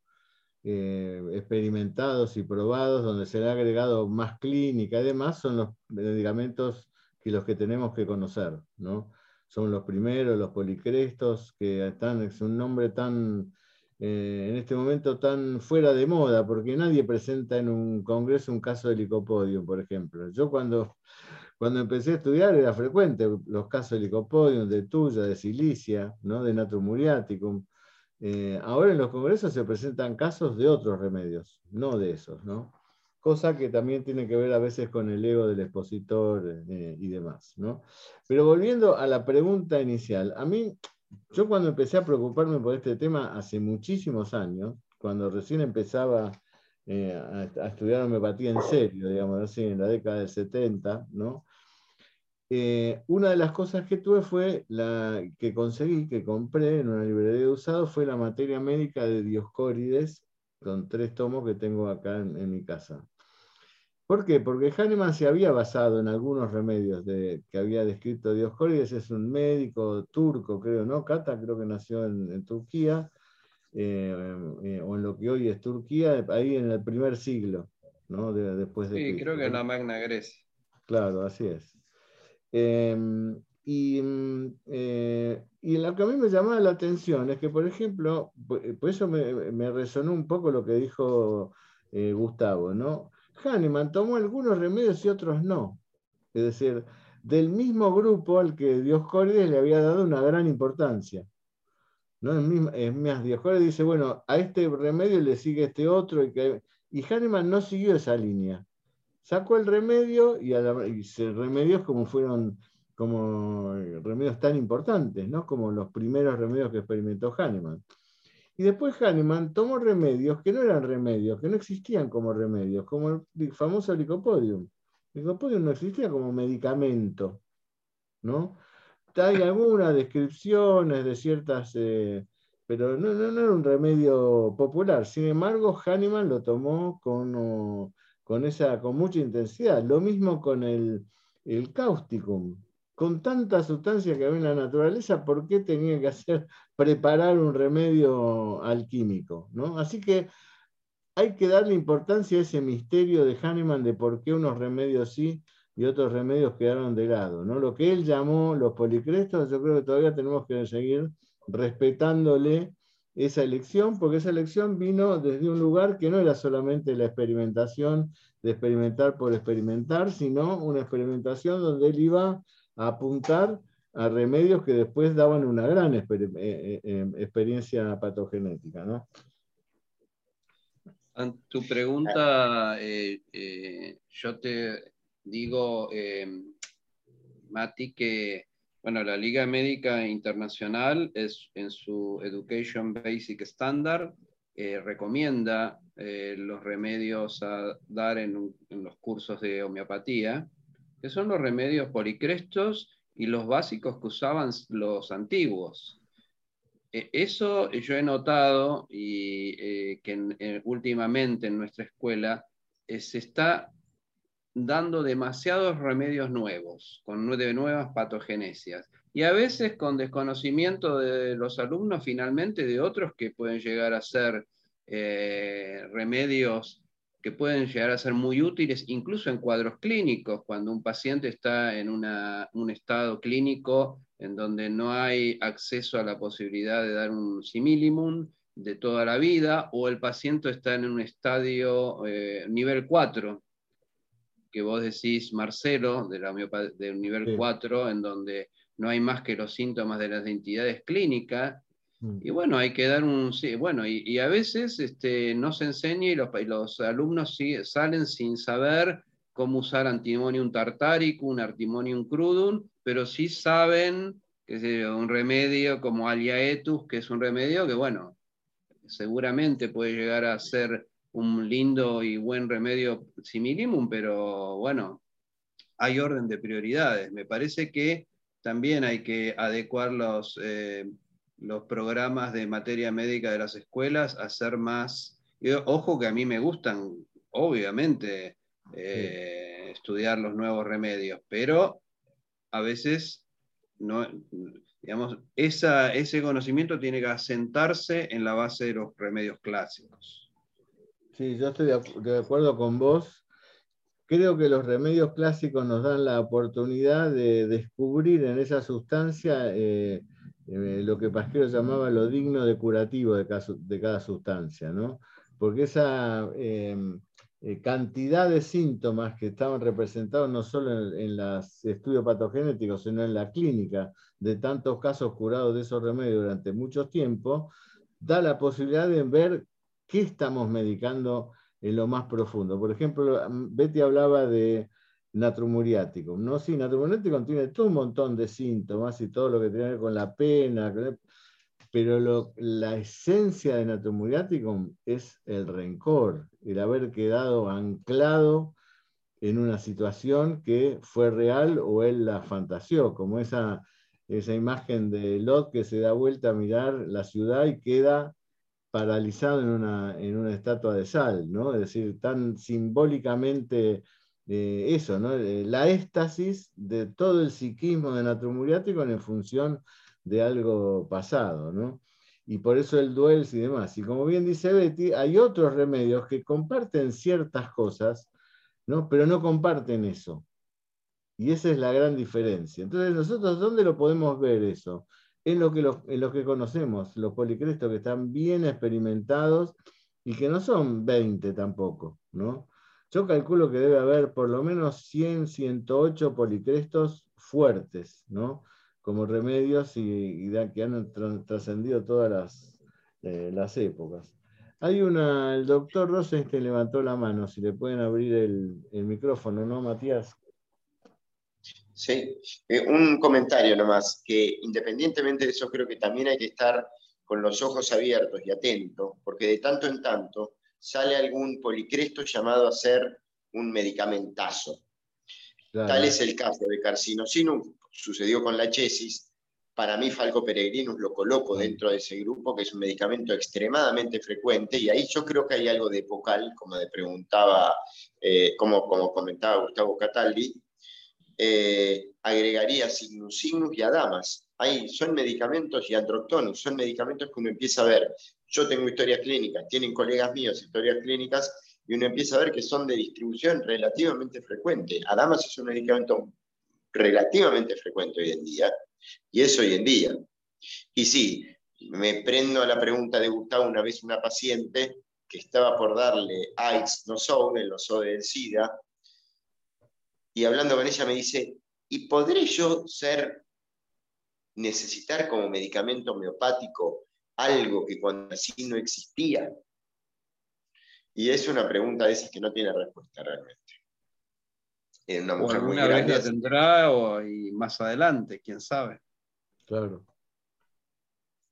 eh, experimentados y probados, donde se le ha agregado más clínica y demás, son los medicamentos y los que tenemos que conocer, ¿no? Son los primeros, los policrestos, que están, es un nombre tan, eh, en este momento tan fuera de moda, porque nadie presenta en un congreso un caso de licopodium, por ejemplo. Yo cuando, cuando empecé a estudiar era frecuente los casos de licopodium, de tuya, de silicia, ¿no? de natrum muriaticum. Eh, ahora en los congresos se presentan casos de otros remedios, no de esos, ¿no? cosa que también tiene que ver a veces con el ego del expositor eh, y demás. ¿no? Pero volviendo a la pregunta inicial, a mí, yo cuando empecé a preocuparme por este tema hace muchísimos años, cuando recién empezaba eh, a, estudiar homeopatía en serio, digamos así, en la década del 70, ¿no? Eh, una de las cosas que tuve fue la que conseguí, que compré en una librería de usado, fue la materia médica de Dioscórides, con tres tomos que tengo acá en, mi casa. ¿Por qué? Porque Hahnemann se había basado en algunos remedios de, que había descrito Dioscórides, es un médico turco, creo, ¿no? Kata creo que nació en, Turquía, eh, eh, o en lo que hoy es Turquía, ahí en el primer siglo, ¿no? después de sí, creo que en la Magna Grecia. Claro, así es. Em, y, mm, eh, y, lo que a mí me llamaba la atención es que, por ejemplo, por, eso me, resonó un poco lo que dijo Gustavo, ¿no? Hahnemann tomó algunos remedios y otros no. Es decir, del mismo grupo al que Dioscórides le había dado una gran importancia. ¿no? Es más, Dioscórides dice, bueno, a este remedio le sigue este otro, y, que, y Hahnemann no siguió esa línea sacó el remedio y, remedios como fueron como remedios tan importantes, ¿no? como los primeros remedios que experimentó Hahnemann. Y después Hahnemann tomó remedios que no eran remedios, que no existían como remedios, como el famoso licopodium. El licopodium no existía como medicamento, ¿no? Hay algunas descripciones de ciertas, eh, pero no, no, era un remedio popular. Sin embargo, Hahnemann lo tomó con con, esa, con mucha intensidad. Lo mismo con el, el cáusticum. Con tanta sustancia que había en la naturaleza, ¿por qué tenía que hacer preparar un remedio alquímico? ¿no? Así que hay que darle importancia a ese misterio de Hahnemann de por qué unos remedios sí y otros remedios quedaron de lado. ¿no? Lo que él llamó los policrestos, yo creo que todavía tenemos que seguir respetándole esa elección, porque esa elección vino desde un lugar que no era solamente la experimentación de experimentar por experimentar, sino una experimentación donde él iba apuntar a remedios que después daban una gran eh, eh, eh, experiencia patogenética. ¿no? Tu pregunta, yo te digo, Mati, que bueno, la Liga Médica Internacional es, en su Education Basic Standard recomienda los remedios a dar en, los cursos de homeopatía, que son los remedios policrestos y los básicos que usaban los antiguos. E, eso yo he notado y eh, que últimamente en nuestra escuela se está dando demasiados remedios nuevos, con de nuevas patogenesias. Y a veces con desconocimiento de los alumnos, finalmente, de otros que pueden llegar a ser eh, remedios que pueden llegar a ser muy útiles, incluso en cuadros clínicos, cuando un paciente está en un estado clínico en donde no hay acceso a la posibilidad de dar un similimum de toda la vida, o el paciente está en un estadio eh, nivel 4, que vos decís, Marcelo, de la del nivel 4, en donde no hay más que los síntomas de las entidades clínicas. Mm. Y bueno, hay que dar un... Bueno, y, a veces este, no se enseña y los, los alumnos salen sin saber cómo usar antimonium tartaricum, artimonium crudum, pero sí saben que un remedio como aliaetus, que es un remedio que, bueno, seguramente puede llegar a ser un lindo y buen remedio similimum, pero bueno, hay orden de prioridades. Me parece que también hay que adecuar los, eh, los programas de materia médica de las escuelas a más... Ojo que a mí me gustan, obviamente, eh, estudiar los nuevos remedios, pero a veces no, digamos, ese conocimiento tiene que asentarse en la base de los remedios clásicos. Sí, yo estoy de, acuerdo con vos. Creo que los remedios clásicos nos dan la oportunidad de descubrir en esa sustancia eh, eh, lo que Pasquero llamaba lo digno de curativo de cada, sustancia, ¿no? Porque esa em, eh, cantidad de síntomas que estaban representados no solo en, en los estudios patogenéticos, sino en la clínica, de tantos casos curados de esos remedios durante mucho tiempo, da la posibilidad de ver ¿Qué estamos medicando en lo más profundo? Por ejemplo, Betty hablaba de natrumuriático. ¿no? Sí, natrumuriático tiene todo un montón de síntomas y todo lo que tiene que ver con la pena. pero la esencia de Natum Muriaticum es el rencor, el haber quedado anclado en una situación que fue real o él la fantaseó, como esa, esa imagen de Lot que se da vuelta a mirar la ciudad y queda paralizado en una, en una estatua de sal, ¿no? Es decir, tan simbólicamente eh, eso, ¿no? Eh, la éxtasis de todo el psiquismo de Natrumuriático en función de algo pasado, ¿no? Y por eso el duelo y demás. Y como bien dice Betty, hay otros remedios que comparten ciertas cosas, ¿no? Pero no comparten eso. Y esa es la gran diferencia. Entonces, nosotros, ¿dónde lo podemos ver eso? En lo que, en lo que conocemos, los policrestos que están bien experimentados y que no son 20 tampoco, ¿no? Yo calculo que debe haber por lo menos 100, 108 policrestos fuertes, ¿no? Como remedios y, que han trascendido todas las, eh, las épocas. Hay una, el doctor Rosenstein levantó la mano, si le pueden abrir el, micrófono, ¿no, Matías? Sí, eh, un comentario nomás, que independientemente de eso creo que también hay que estar con los ojos abiertos y atentos, porque de tanto en tanto sale algún policresto llamado a ser un medicamentazo. Tal es el caso de Carcinosinum, sucedió con la chesis. Para mí, Falco Peregrinus lo coloco dentro de ese grupo, que es un medicamento extremadamente frecuente, y ahí yo creo que hay algo de epocal, como le preguntaba, eh, como, como comentaba Gustavo Cataldi, eh, agregaría Signus Signus y Adamas. Ahí son medicamentos y Androctonus, son medicamentos que uno empieza a ver yo tengo historias clínicas, tienen colegas míos historias clínicas, y uno empieza a ver que son de distribución relativamente frecuente. Adamas es un medicamento relativamente frecuente hoy en día, y es hoy en día. Y sí, me prendo a la pregunta de Gustavo una vez una paciente que estaba por darle AIDS no SODE, el SODE del SIDA, y hablando con ella me dice, ¿y podré yo ser, necesitar como medicamento homeopático algo que cuando así no existía? Y es una pregunta de esas que no tiene respuesta realmente. Es una mujer muy grande. Vez la tendrá o y más adelante, quién sabe. Claro.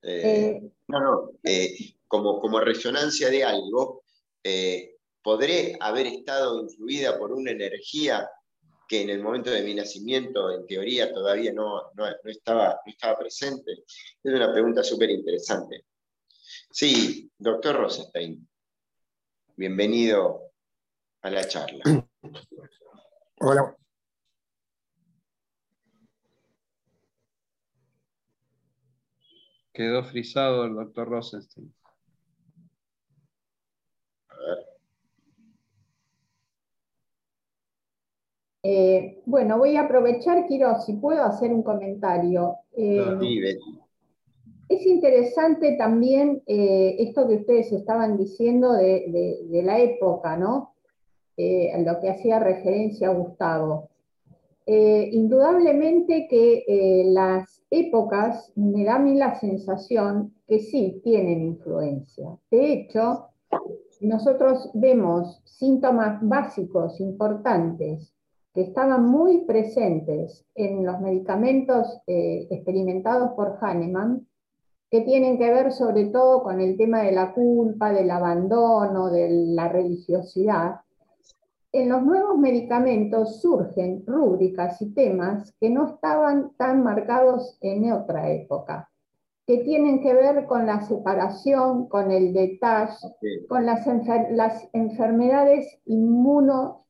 Eh, no, no. Eh, como, como resonancia de algo, eh, podré haber estado influida por una energía que en el momento de mi nacimiento, en teoría, todavía no, estaba, estaba presente? Es una pregunta súper interesante. Sí, doctor Rosenstein, bienvenido a la charla. Hola. Quedó frisado el doctor Rosenstein. Eh, bueno, voy a aprovechar, quiero, si puedo, hacer un comentario. Eh, es interesante también eh, esto que ustedes estaban diciendo de, la época, ¿no? a lo que hacía referencia Gustavo. indudablemente que las épocas me da a mí la sensación que sí tienen influencia. De hecho, nosotros vemos síntomas básicos importantes que estaban muy presentes en los medicamentos eh, experimentados por Hahnemann, que tienen que ver sobre todo con el tema de la culpa, del abandono, de la religiosidad. En los nuevos medicamentos surgen rúbricas y temas que no estaban tan marcados en otra época, que tienen que ver con la separación, con el detalle, con las, las enfermedades inmuno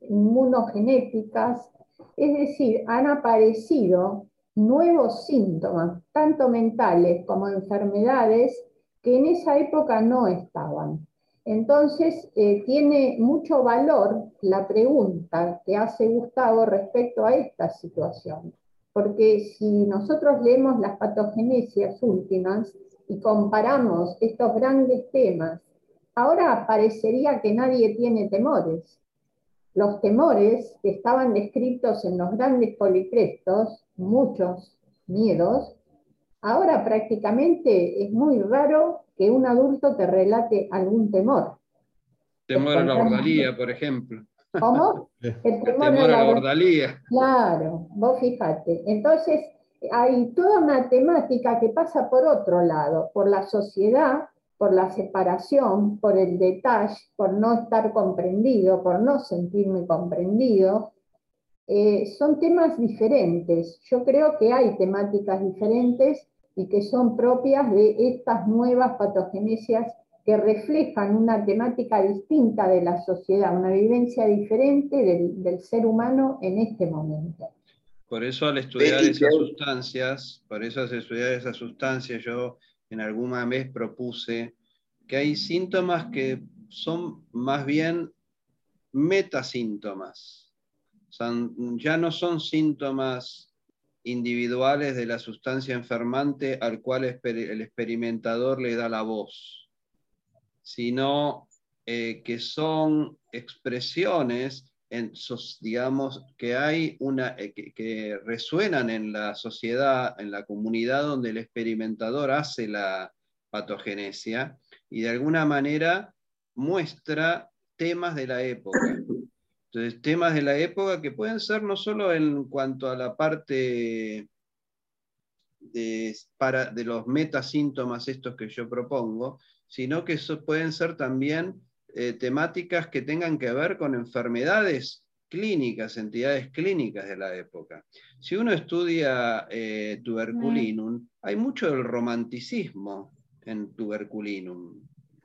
inmunogenéticas, es decir, han aparecido nuevos síntomas, tanto mentales como enfermedades, que en esa época no estaban. Entonces, eh, tiene mucho valor la pregunta que hace Gustavo respecto a esta situación, porque si nosotros leemos las patogenesias últimas y comparamos estos grandes temas, ahora parecería que nadie tiene temores, los temores que estaban descritos en los grandes policrestos, muchos miedos, ahora prácticamente es muy raro que un adulto te relate algún temor. Temor a la bordalía, por ejemplo. ¿Cómo? El temor, a la bordalía. Claro, vos fíjate. Entonces, hay toda una temática que pasa por otro lado, por la sociedad, por la separación, por el detalle, por no estar comprendido, por no sentirme comprendido. Eh, son temas diferentes. Yo creo que hay temáticas diferentes y que son propias de estas nuevas patogenesias que reflejan una temática distinta de la sociedad, una vivencia diferente del, del ser humano en este momento. Por eso al estudiar esas sustancias, por eso al estudiar esas sustancias, yo en alguna vez propuse que hay síntomas que son más bien metasíntomas. ya no son síntomas individuales de la sustancia enfermante al cual el experimentador le da la voz, sino eh, que son expresiones en, digamos, que hay una, eh, que, resuenan en la sociedad, en la comunidad donde el experimentador hace la patogenesia y de alguna manera muestra temas de la época. Entonces, temas de la época que pueden ser no solo en cuanto a la parte de, los metasíntomas estos que yo propongo, sino que pueden ser también eh, temáticas que tengan que ver con enfermedades clínicas, entidades clínicas de la época. Si uno estudia eh, tuberculinum, hay mucho del romanticismo en tuberculinum,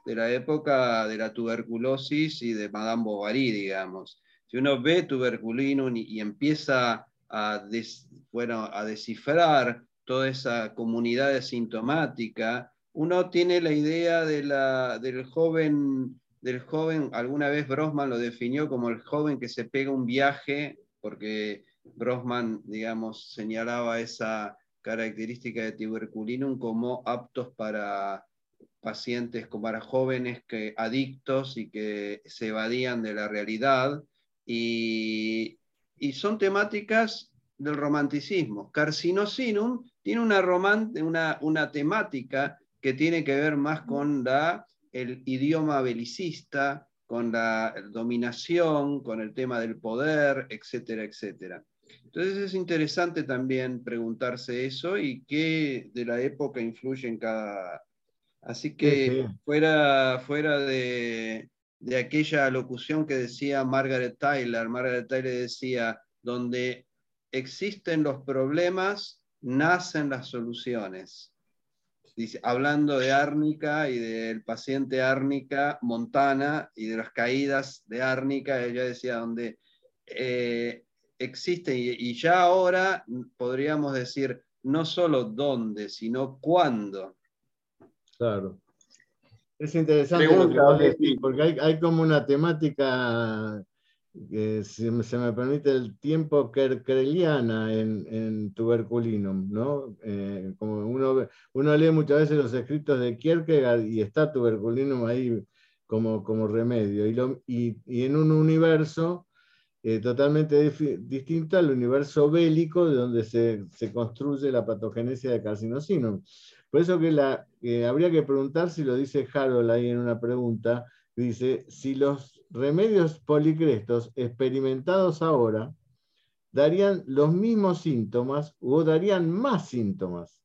de la época de la tuberculosis y de Madame Bovary, digamos. Si uno ve tuberculinum y, empieza a, bueno, a descifrar toda esa comunidad sintomática, uno tiene la idea de la, del joven del joven, alguna vez Brosman lo definió como el joven que se pega un viaje, porque Brosman, digamos, señalaba esa característica de tuberculinum como aptos para pacientes, como para jóvenes que, adictos y que se evadían de la realidad. Y, son temáticas del romanticismo. Carcinosinum tiene una, una, una temática que tiene que ver más con la el idioma belicista, con la dominación, con el tema del poder, etcétera, etcétera. Entonces es interesante también preguntarse eso y qué de la época influye en cada... Así que fuera, fuera de, de aquella locución que decía Margaret Tyler, Margaret Tyler decía, donde existen los problemas, nacen las soluciones hablando de árnica y del paciente árnica Montana y de las caídas de árnica, ella decía, donde eh, existe, y, ya ahora podríamos decir, no solo dónde, sino cuándo. Claro. Es interesante porque hay, hay, como una temática si se me permite el tiempo kerkreliana en, en tuberculinum, ¿no? Eh, como uno, uno lee muchas veces los escritos de Kierkegaard y está tuberculinum ahí como, como remedio, y, y, en un universo eh, totalmente distinto al universo bélico de donde se, se construye la patogenesia de carcinosinum. Por eso que la, habría que preguntar si lo dice Harold ahí en una pregunta, dice, si los remedios policrestos experimentados ahora darían los mismos síntomas o darían más síntomas.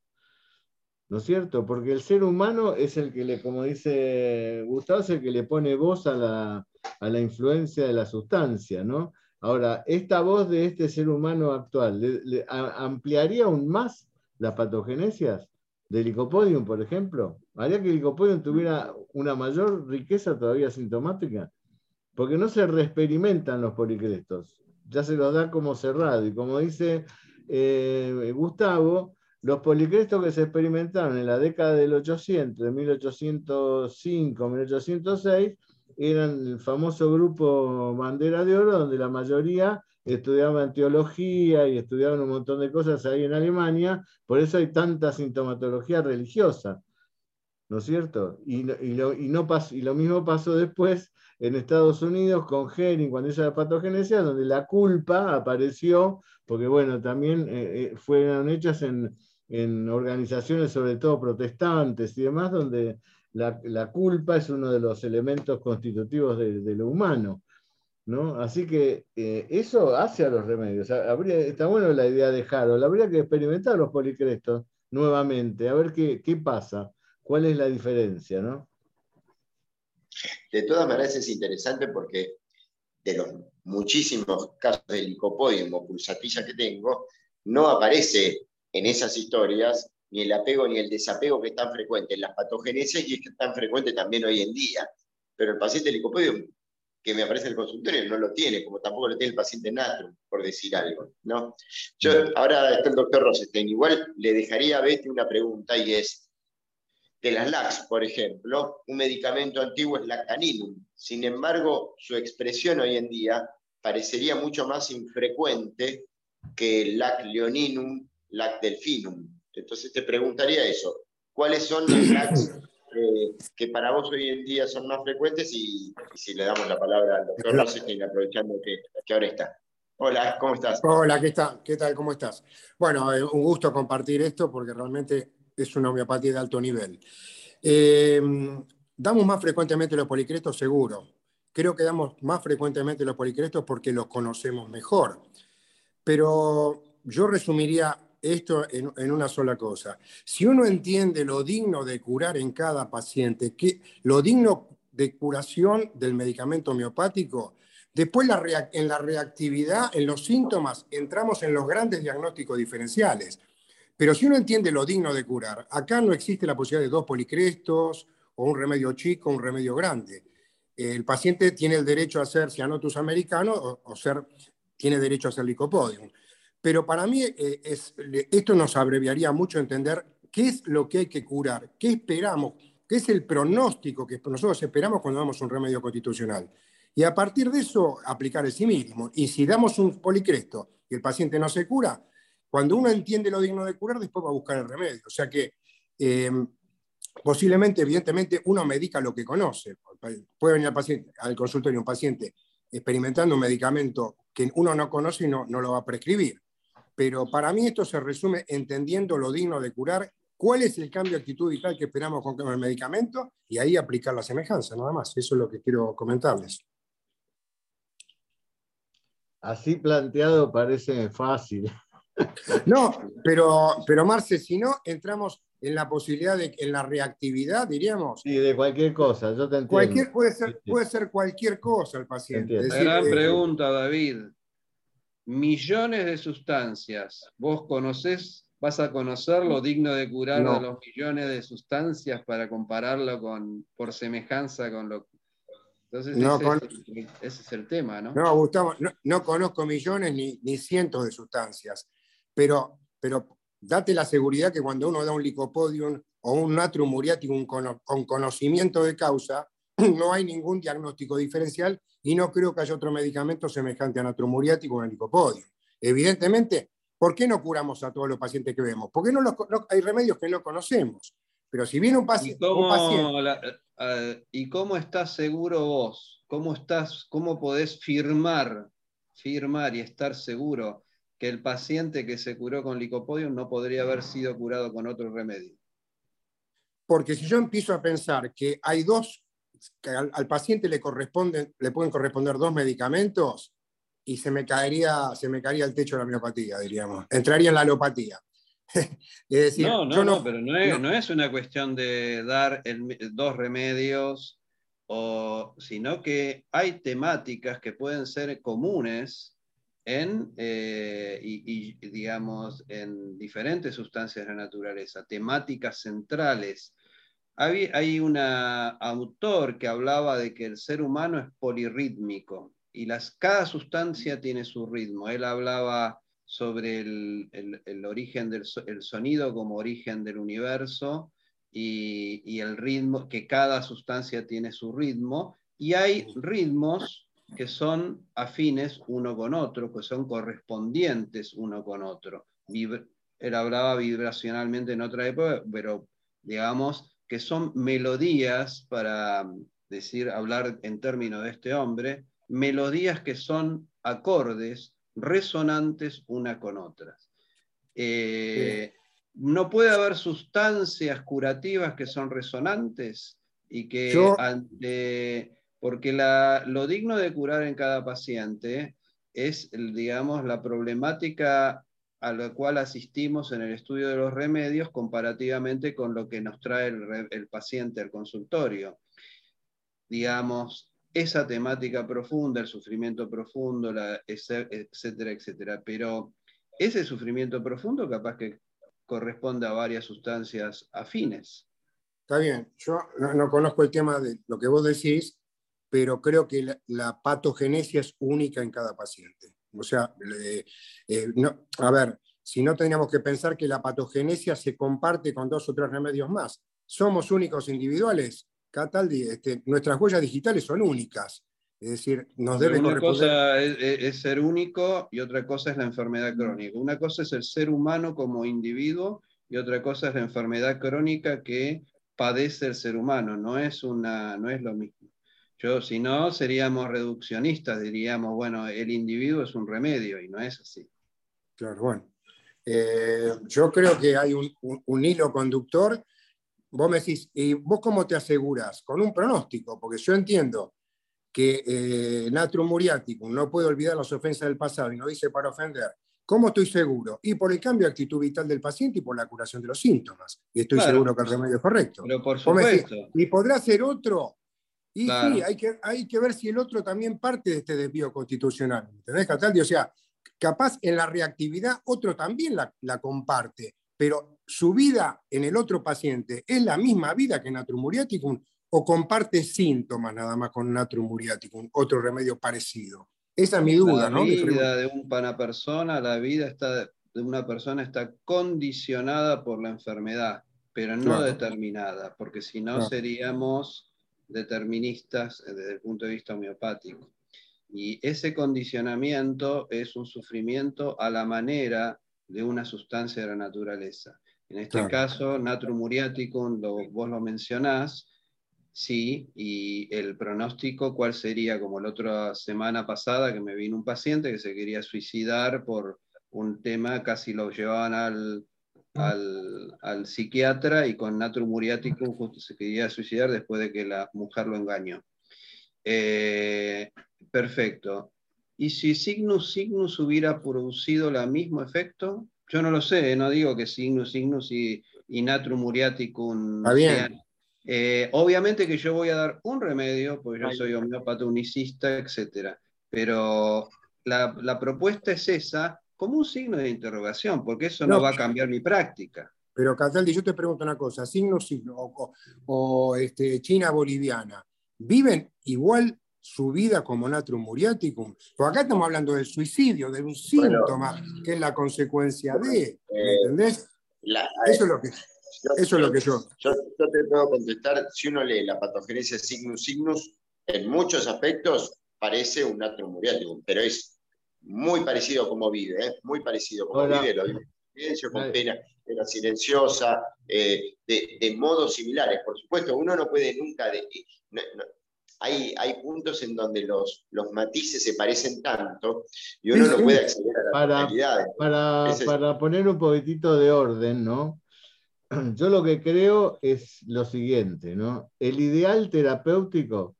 ¿No es cierto? Porque el ser humano es el que le, como dice Gustavo, es el que le pone voz a la, a la influencia de la sustancia, ¿no? Ahora, esta voz de este ser humano actual, ampliaría aún más las patogenesias del licopodium, por ejemplo? ¿Haría que licopodium tuviera una mayor riqueza todavía sintomática? porque no se reexperimentan los policrestos, ya se los da como cerrado. Y como dice eh, Gustavo, los policrestos que se experimentaron en la década del 800, de 1805, 1806, eran el famoso grupo Bandera de Oro, donde la mayoría estudiaban teología y estudiaban un montón de cosas ahí en Alemania, por eso hay tanta sintomatología religiosa, ¿no es cierto? Y, lo, no y lo mismo pasó después en Estados Unidos con Henning cuando hizo la patogenesia, donde la culpa apareció, porque bueno, también eh, eh, fueron hechas en, organizaciones sobre todo protestantes y demás, donde la, culpa es uno de los elementos constitutivos de, lo humano. ¿No? Así que eh, eso hace a los remedios. Habría, está bueno la idea de Harold. Habría que experimentar los policrestos nuevamente, a ver qué, qué pasa, cuál es la diferencia, ¿no? De todas maneras es interesante porque de los muchísimos casos de licopodium o pulsatilla que tengo, no aparece en esas historias ni el apego ni el desapego que es tan frecuente en las patogénesis y es que tan frecuente también hoy en día. Pero el paciente licopodium que me aparece en el consultorio no lo tiene, como tampoco lo tiene el paciente natrum, por decir algo. ¿no? Yo, ahora está el doctor Rosenstein, igual le dejaría a Betty una pregunta y es, de las LAX, por ejemplo, un medicamento antiguo es lactaninum. Sin embargo, su expresión hoy en día parecería mucho más infrecuente que el lac leoninum, lac delfinum. Entonces te preguntaría eso, ¿cuáles son las LACs que para vos hoy en día son más frecuentes y, si le damos la palabra al doctor Rosenstein, aprovechando que, que, ahora está. Hola, ¿cómo estás? Hola, ¿qué, está? ¿qué tal? ¿Cómo estás? Bueno, eh, un gusto compartir esto porque realmente es una homeopatía de alto nivel. Eh, ¿Damos más frecuentemente los policrestos? Seguro. Creo que damos más frecuentemente los policrestos porque los conocemos mejor. Pero yo resumiría esto en, una sola cosa. Si uno entiende lo digno de curar en cada paciente, que, lo digno de curación del medicamento homeopático, después en la reactividad, en los síntomas, entramos en los grandes diagnósticos diferenciales. Pero si uno entiende lo digno de curar, acá no existe la posibilidad de dos policrestos o un remedio chico un remedio grande. El paciente tiene el derecho a ser cianotus americano o, o ser, tiene derecho a ser licopodium. Pero para mí eh, es, esto nos abreviaría mucho entender qué es lo que hay que curar, qué esperamos, qué es el pronóstico que nosotros esperamos cuando damos un remedio constitucional. Y a partir de eso, aplicar el sí mismo. Y si damos un policresto y el paciente no se cura, cuando uno entiende lo digno de curar, después va a buscar el remedio. O sea que eh, posiblemente, evidentemente, uno medica lo que conoce. Puede venir al, paciente, al consultorio un paciente experimentando un medicamento que uno no conoce y no, no lo va a prescribir. Pero para mí esto se resume entendiendo lo digno de curar, cuál es el cambio de actitud vital que esperamos con el medicamento y ahí aplicar la semejanza, nada más. Eso es lo que quiero comentarles. Así planteado parece fácil. No, pero, pero Marce, si no, entramos en la posibilidad de, en la reactividad, diríamos. Sí, de cualquier cosa, yo te entiendo. Cualquier, puede, ser, puede ser cualquier cosa el paciente. Gran eh, pregunta, David. Millones de sustancias, ¿vos conocés, vas a conocer lo digno de curar a los millones de sustancias para compararlo con, por semejanza con lo entonces, ese, es el, tema, ¿no? No, Gustavo, no, conozco millones ni, ni, cientos de sustancias pero, pero date la seguridad que cuando uno da un licopodium o un natrium muriático con conocimiento de causa, no hay ningún diagnóstico diferencial y no creo que haya otro medicamento semejante a natrium muriático o al licopodium. Evidentemente, ¿por qué no curamos a todos los pacientes que vemos? Porque no, hay remedios que no conocemos. Pero si viene un, paciente... Eh, eh, ¿Y cómo, estás seguro vos? ¿Cómo, estás, ¿Cómo podés firmar, firmar y estar seguro que el paciente que se curó con licopodium no podría haber sido curado con otro remedio? Porque si yo empiezo a pensar que hay dos, que al, paciente le, corresponden, le pueden corresponder dos medicamentos, y se me caería, se me caería el techo de la miopatía, diríamos. Entraría en la alopatía. es no, no, no, pero no es, una cuestión de dar dos remedios, o, sino que hay temáticas que pueden ser comunes en, eh, y, digamos, en diferentes sustancias de la naturaleza, temáticas centrales. Hay, un autor que hablaba de que el ser humano es polirrítmico y las, cada sustancia tiene su ritmo. Él hablaba sobre el, origen del el sonido como origen del universo y el ritmo, que cada sustancia tiene su ritmo, y hay ritmos que son afines uno con otro, que son correspondientes uno con otro. él hablaba vibracionalmente en otra época, pero digamos que son melodías, para decir, hablar en términos de este hombre, melodías que son acordes, resonantes una con otras. Eh, no puede haber sustancias curativas que son resonantes y que ante porque la, lo digno de curar en cada paciente es, digamos, la problemática a la cual asistimos en el estudio de los remedios comparativamente con lo que nos trae el, paciente al consultorio. Digamos, esa temática profunda, el sufrimiento profundo, la, etcétera, etcétera. Pero ese sufrimiento profundo capaz que corresponde a varias sustancias afines. Está bien, yo no, conozco el tema de lo que vos decís, pero creo que la, la patogenesia es única en cada paciente. O sea, eh, no, a ver, si no tendríamos que pensar que la patogenesia se comparte con dos o tres remedios más. Somos únicos individuales. Cataldi, este, nuestras huellas digitales son únicas. Es decir, nos debe Una cosa es, ser único y otra cosa es la enfermedad crónica. Una cosa es el ser humano como individuo y otra cosa es la enfermedad crónica que padece el ser humano. No es, una, no es lo mismo. Yo, si no, seríamos reduccionistas, diríamos, bueno, el individuo es un remedio y no es así. Claro, bueno. Eh, yo creo que hay un, hilo conductor. Vos me decís, ¿y vos cómo te aseguras? Con un pronóstico, porque yo entiendo que eh, Natrum Muriaticum no puede olvidar las ofensas del pasado y no dice para ofender. ¿Cómo estoy seguro? Y por el cambio de actitud vital del paciente y por la curación de los síntomas. Y estoy seguro que el remedio es correcto. Pero por supuesto. ¿Y podrá ser otro? Y sí, hay que, hay que ver si el otro también parte de este desvío constitucional. ¿Entendés, Cataldi? O sea, capaz en la reactividad otro también la, la, comparte, pero su vida en el otro paciente es la misma vida que Natrum muriaticum o comparte síntomas nada más con Natrum muriaticum, otro remedio parecido. Esa es mi duda, ¿no? La vida de una persona, la vida está, de una persona está condicionada por la enfermedad, pero no determinada, porque si no seríamos deterministas eh, desde el punto de vista homeopático. Y ese condicionamiento es un sufrimiento a la manera de una sustancia de la naturaleza. En este caso, Natrum muriaticum, vos lo mencionás, sí, y el pronóstico, ¿cuál sería? Como la otra semana pasada que me vino un paciente que se quería suicidar por un tema, casi lo llevaban al, al, psiquiatra y con natrum muriaticum justo se quería suicidar después de que la mujer lo engañó. Eh, perfecto. ¿Y si Signus Signus hubiera producido el mismo efecto? Yo no lo sé, no digo que Signus Signus y, y Natrum Muriaticum bien. Eh, obviamente que yo voy a dar un remedio, porque yo soy homeópata unicista, etc. Pero la, la propuesta es esa, como un signo de interrogación, porque eso no, va a cambiar mi práctica. Pero Cataldi, yo te pregunto una cosa, signo, signo, o, este, China boliviana, ¿viven igual su vida como natrum muriaticum? Porque acá estamos hablando del suicidio, de un síntoma que es la consecuencia de, ¿me eh, entendés? eso es lo que... Yo, eso es lo que yo... yo... te puedo contestar, si uno lee la patogenesia signus signus, en muchos aspectos parece un natrum muriaticum, pero es muy parecido a cómo vive, ¿eh? muy parecido a cómo vive, lo vive silencio, con pena, pena silenciosa, eh, de, modos similares. Por supuesto, uno no puede nunca... De, hay, hay, puntos en donde los, los matices se parecen tanto y uno no puede acceder a la para, realidad. Para, para poner un poquitito de orden, ¿no? Yo lo que creo es lo siguiente, ¿no? El ideal terapéutico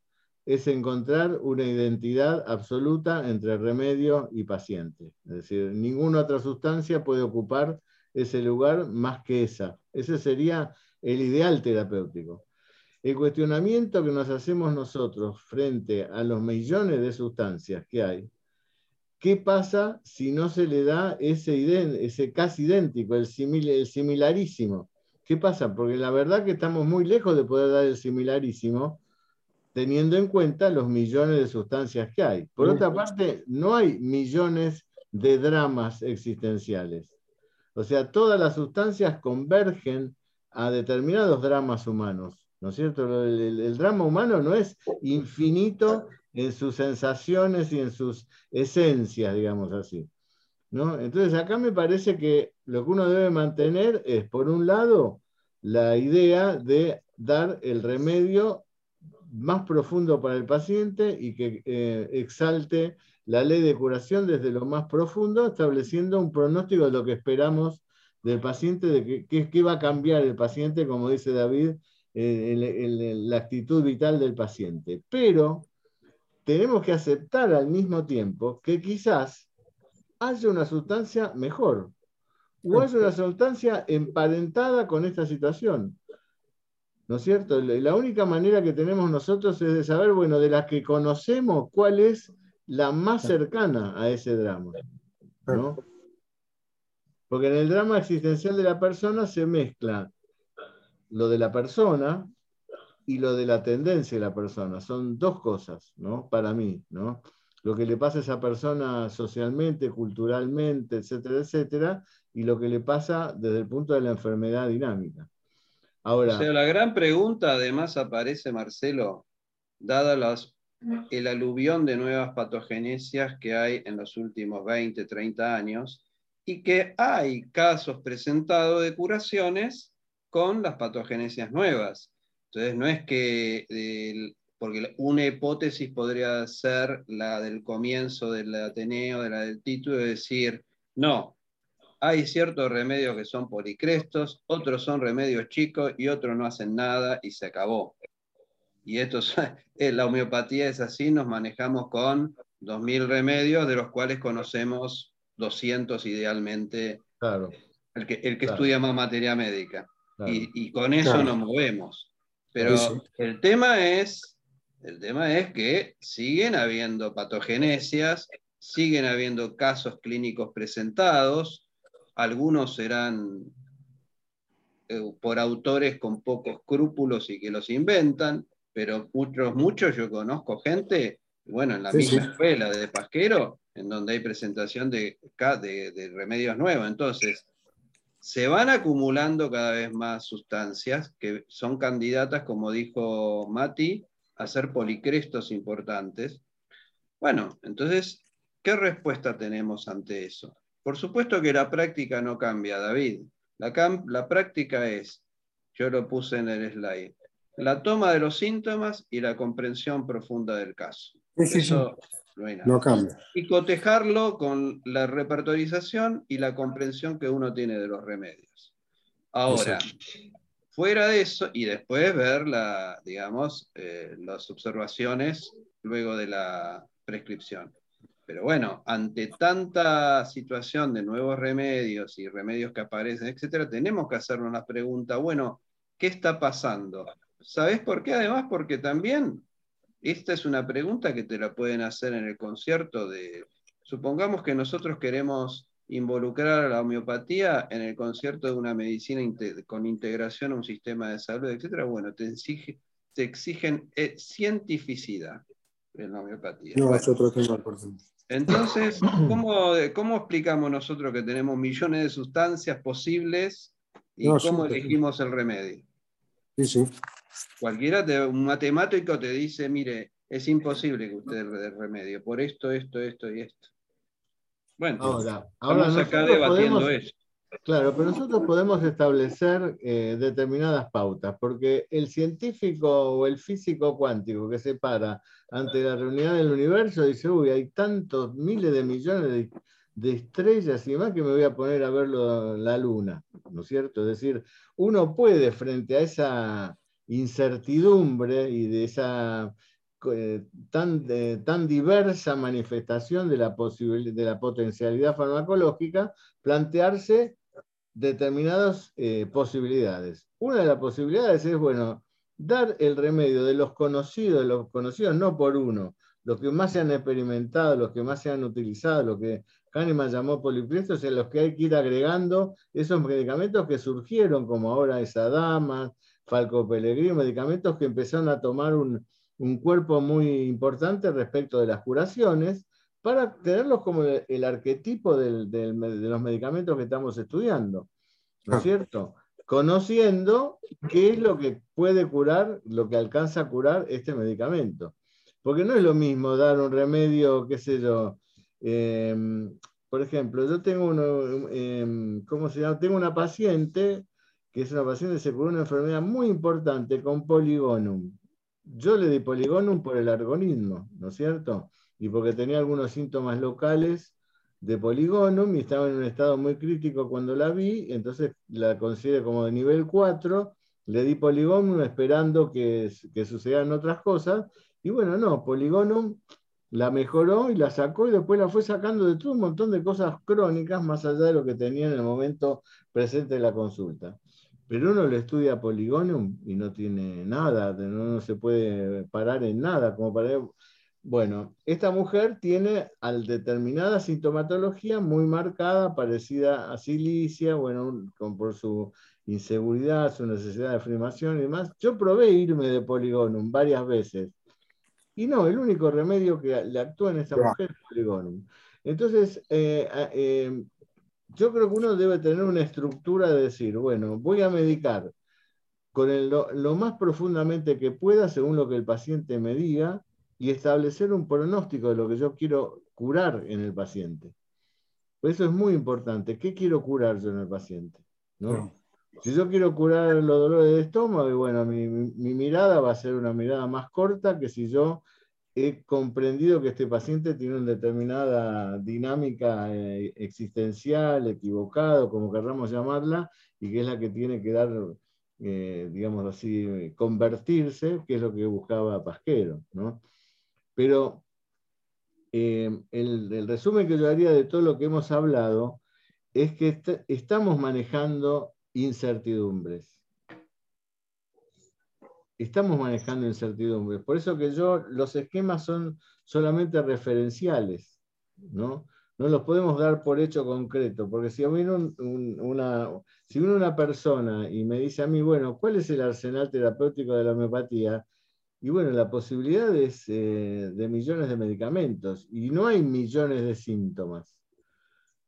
es encontrar una identidad absoluta entre remedio y paciente. Es decir, ninguna otra sustancia puede ocupar ese lugar más que esa. Ese sería el ideal terapéutico. El cuestionamiento que nos hacemos nosotros frente a los millones de sustancias que hay, ¿qué pasa si no se le da ese, ese casi idéntico, el, el similarísimo? ¿Qué pasa? Porque la verdad que estamos muy lejos de poder dar el similarísimo, teniendo en cuenta los millones de sustancias que hay. Por otra parte, no hay millones de dramas existenciales. O sea, todas las sustancias convergen a determinados dramas humanos. ¿No es cierto? El, drama humano no es infinito en sus sensaciones y en sus esencias, digamos así. ¿no? Entonces, acá me parece que lo que uno debe mantener es, por un lado, la idea de dar el remedio más profundo para el paciente y que eh, exalte la ley de curación desde lo más profundo, estableciendo un pronóstico de lo que esperamos del paciente, de qué va a cambiar el paciente, como dice David, eh, la actitud vital del paciente. Pero tenemos que aceptar al mismo tiempo que quizás haya una sustancia mejor o haya una sustancia emparentada con esta situación. ¿No es cierto? La única manera que tenemos nosotros es de saber, bueno, de las que conocemos, cuál es la más cercana a ese drama. ¿no? Porque en el drama existencial de la persona se mezcla lo de la persona y lo de la tendencia de la persona. Son dos cosas, ¿no? Para mí, ¿no? Lo que le pasa a esa persona socialmente, culturalmente, etcétera, etcétera, y lo que le pasa desde el punto de la enfermedad dinámica. O sea, la gran pregunta además aparece, Marcelo, dada las, el aluvión de nuevas patogenesias que hay en los últimos 20, 30 años, y que hay casos presentados de curaciones con las patogenesias nuevas. Entonces, no es que, porque una hipótesis podría ser la del comienzo del Ateneo, de la del título, de decir, no, hay ciertos remedios que son policrestos, otros son remedios chicos y otros no hacen nada y se acabó. Y esto es, la homeopatía es así, nos manejamos con 2.000 remedios, de los cuales conocemos 200 idealmente, claro. el que, el que estudia más materia médica. Y, con eso nos movemos. Pero el tema es, el tema es que siguen habiendo patogenesias, siguen habiendo casos clínicos presentados, algunos serán eh, por autores con pocos escrúpulos y que los inventan, pero muchos, muchos yo conozco gente, bueno, en la misma escuela de Pasquero, en donde hay presentación de, de remedios nuevos. Entonces, se van acumulando cada vez más sustancias que son candidatas, como dijo Mati, a ser policrestos importantes. Bueno, entonces, ¿qué respuesta tenemos ante eso? Por supuesto que la práctica no cambia, David. La, la práctica es, yo lo puse en el slide, la toma de los síntomas y la comprensión profunda del caso. Eso no, cambia. Y cotejarlo con la repertorización y la comprensión que uno tiene de los remedios. Ahora, fuera de eso, y después ver la, digamos, eh, las observaciones luego de la prescripción. Pero bueno, ante tanta situación de nuevos remedios y remedios que aparecen, etcétera, tenemos que hacernos la pregunta, bueno, ¿qué está pasando? ¿Sabes por qué? Además, porque también esta es una pregunta que te la pueden hacer en el concierto de, supongamos que nosotros queremos involucrar a la homeopatía en el concierto de una medicina con integración a un sistema de salud, etc. Bueno, te, exigen eh, cientificidad en la homeopatía. No, es otro tema, por Entonces, ¿cómo, ¿cómo, explicamos nosotros que tenemos millones de sustancias posibles y cómo elegimos el remedio? Sí, sí. Cualquiera, un matemático te dice, mire, es imposible que usted dé remedio por esto, esto, esto y esto. Bueno, ahora, ahora acá debatiendo eso. Claro, pero nosotros podemos establecer eh, determinadas pautas, porque el científico o el físico cuántico que se para ante la realidad del universo dice, uy, hay tantos miles de millones de, estrellas y más que me voy a poner a ver la luna, ¿no es cierto? Es decir, uno puede frente a esa incertidumbre y de esa eh, tan, tan diversa manifestación de la, de la potencialidad farmacológica, plantearse determinadas eh, posibilidades. Una de las posibilidades es, bueno, dar el remedio de los conocidos, de los conocidos no por uno, los que más se han experimentado, los que más se han utilizado, lo que Kahneman llamó poliprestos, en los que hay que ir agregando esos medicamentos que surgieron, como ahora esa dama, Falco Pellegrino, medicamentos que empezaron a tomar un, cuerpo muy importante respecto de las curaciones, para tenerlos como el, arquetipo de los medicamentos que estamos estudiando, ¿no es ah. cierto? Conociendo qué es lo que puede curar, lo que alcanza a curar este medicamento. Porque no es lo mismo dar un remedio, qué sé yo, em, por ejemplo, yo tengo uno, em, ¿cómo se llama? Tengo una paciente que es una paciente que se curó una enfermedad muy importante con poligonum. Yo le di poligonum por el argonismo, ¿no es cierto? Y porque tenía algunos síntomas locales de poligonum y estaba en un estado muy crítico cuando la vi, entonces la consideré como de nivel 4 le di Poligonum esperando que, que sucedan otras cosas, y bueno, no, Poligonum la mejoró y la sacó y después la fue sacando de todo un montón de cosas crónicas más allá de lo que tenía en el momento presente de la consulta. Pero uno le estudia Poligonum y no tiene nada, no, se puede parar en nada, como para... Bueno, esta mujer tiene al determinada sintomatología muy marcada, parecida a silicia, bueno, por su inseguridad, su necesidad de afirmación y demás. Yo probé irme de Poligonum varias veces y no, el único remedio que le actúa en esta mujer es poligonum. Entonces, eh, eh, yo creo que uno debe tener una estructura de decir, bueno, voy a medicar con lo, más profundamente que pueda según lo que el paciente me diga y establecer un pronóstico de lo que yo quiero curar en el paciente. eso es muy importante. ¿Qué quiero curar yo en el paciente? ¿No? Si yo quiero curar los dolores de estómago, bueno, mi, mirada va a ser una mirada más corta que si yo he comprendido que este paciente tiene una determinada dinámica eh, existencial, equivocado, como querramos llamarla, y que es la que tiene que dar, eh, digamos así, convertirse, que es lo que buscaba Pasquero. ¿no? Pero eh, el, resumen que yo haría de todo lo que hemos hablado es que estamos manejando incertidumbres. Estamos manejando incertidumbres. Por eso que yo, los esquemas son solamente referenciales, ¿no? No los podemos dar por hecho concreto, porque si viene una, si viene una persona y me dice a mí, bueno, ¿cuál es el arsenal terapéutico de la homeopatía? Y bueno, la posibilidad es eh, de millones de medicamentos y no hay millones de síntomas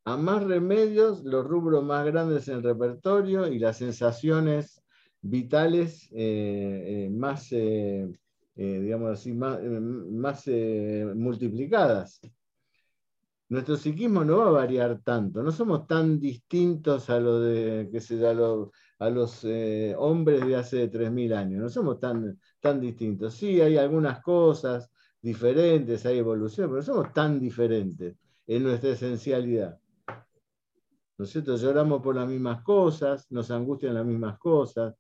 a más remedios, los rubros más grandes en el repertorio y las sensaciones vitales eh, eh, más, digamos así, más, multiplicadas. Nuestro psiquismo no va a variar tanto, no somos tan distintos a, lo de, que se, a, a los hombres de hace 3.000 años, no somos tan, tan distintos. Sí, hay algunas cosas diferentes, hay evolución, pero somos tan diferentes en nuestra esencialidad. ¿no es cierto? Lloramos por las mismas cosas, nos angustian las mismas cosas,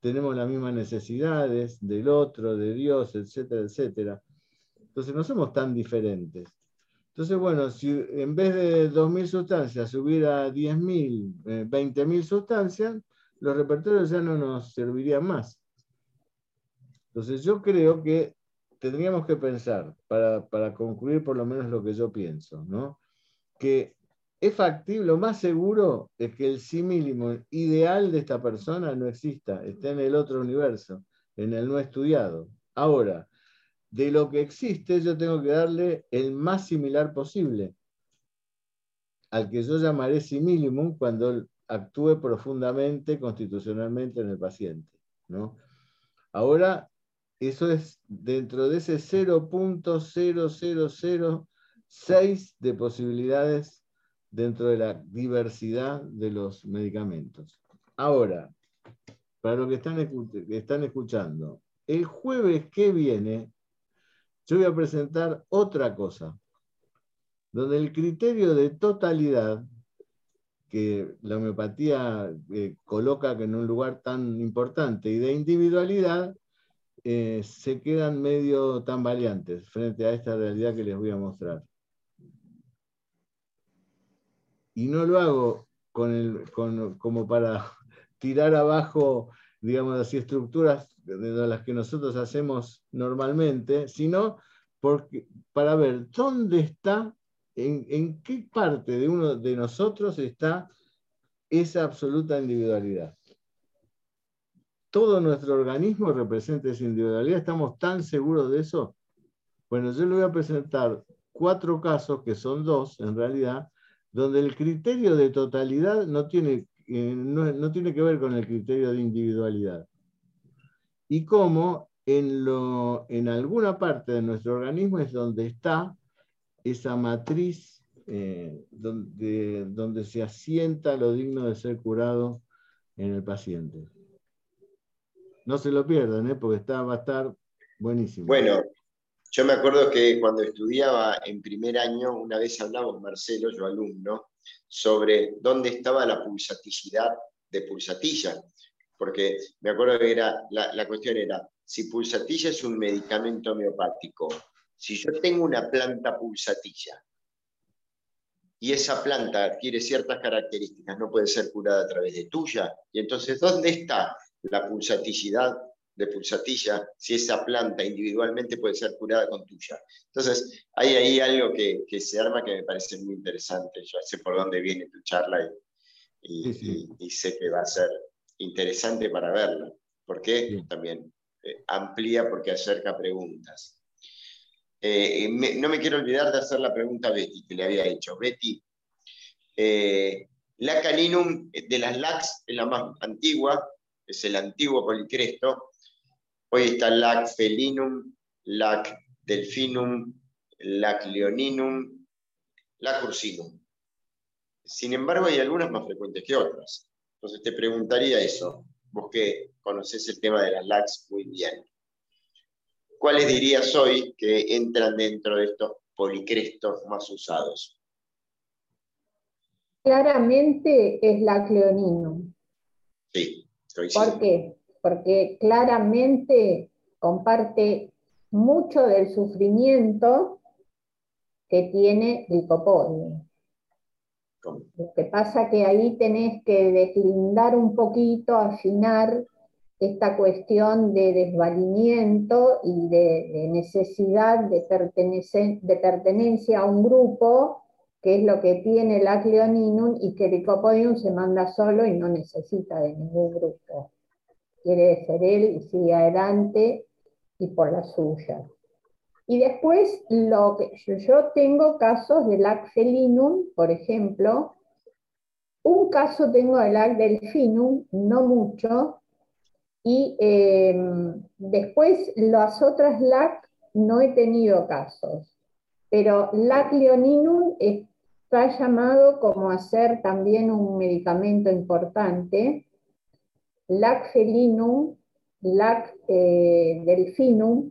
tenemos las mismas necesidades del otro, de Dios, etcétera, etcétera. Entonces no somos tan diferentes. Entonces, bueno, si en vez de 2.000 sustancias hubiera 10.000, 20.000 eh, sustancias, los repertorios ya no nos servirían más. Entonces yo creo que tendríamos que pensar, para, para concluir por lo menos lo que yo pienso, ¿no? que es factible, lo más seguro es que el sí ideal de esta persona no exista, está en el otro universo, en el no estudiado. Ahora, de lo que existe, yo tengo que darle el más similar posible, al que yo llamaré simillimum cuando actúe profundamente, constitucionalmente en el paciente. ¿no? Ahora, eso es dentro de ese 0.0006 de posibilidades dentro de la diversidad de los medicamentos. Ahora, para los que están, escuchando, el jueves que viene yo voy a presentar otra cosa, donde el criterio de totalidad que la homeopatía eh, coloca en un lugar tan importante y de individualidad, eh, se quedan medio tambaleantes frente a esta realidad que les voy a mostrar y no lo hago como para tirar abajo, digamos así, estructuras de las que nosotros hacemos normalmente, sino porque, para ver dónde está, en, en qué parte de uno de nosotros está esa absoluta individualidad. Todo nuestro organismo representa esa individualidad, ¿estamos tan seguros de eso? Bueno, yo le voy a presentar cuatro casos, que son dos en realidad, donde el criterio de totalidad no tiene, eh, no, tiene que ver con el criterio de individualidad. Y cómo en, lo, en alguna parte de nuestro organismo es donde está esa matriz eh, donde, donde se asienta lo digno de ser curado en el paciente. No se lo pierdan, ¿eh? porque está, va a estar buenísimo. Bueno, yo me acuerdo que cuando estudiaba en primer año, una vez hablamos, Marcelo, yo alumno, sobre dónde estaba la pulsaticidad de pulsatilla. porque me acuerdo que era, la, la cuestión era, si pulsatilla es un medicamento homeopático, si yo tengo una planta pulsatilla y esa planta adquiere ciertas características, no puede ser curada a través de tuya, y entonces, ¿dónde está la pulsaticidad de pulsatilla si esa planta individualmente puede ser curada con tuya. Entonces, hay ahí algo que, se arma que me parece muy interesante. Yo sé por dónde viene tu charla y, sé que va a ser interesante para verla, porque también eh, amplía porque acerca preguntas. Eh, no me quiero olvidar de hacer la pregunta a Betty, que le había hecho. Betty, eh, la caninum de las LAX es la más antigua, es el antiguo policresto, Hoy está Lac felinum, Lac delfinum, Lac leoninum, Lac ursinum. Sin embargo, hay algunas más frecuentes que otras. Entonces te preguntaría eso, vos que conocés el tema de las LACs muy bien. ¿Cuáles dirías hoy que entran dentro de estos policrestos más usados? Claramente es la leoninum. Sí, estoy ¿Por qué? porque claramente comparte mucho del sufrimiento que tiene Licopodio. Lo que pasa que ahí tenés que deslindar un poquito, afinar esta cuestión de desvalimiento y de, necesidad de, de pertenencia a un grupo, que es lo que tiene el Acleoninum, y que Licopodium se manda solo y no necesita de ningún grupo. Quiere ser él y sigue adelante y por la suya. Y después lo que yo, tengo casos del ac felinum, por ejemplo, un caso tengo del ac delfinum, no mucho, y em, después las otras LAC no he tenido casos, pero LAC leoninum está llamado como a ser también un medicamento importante, lac felinum, lac eh, delfinum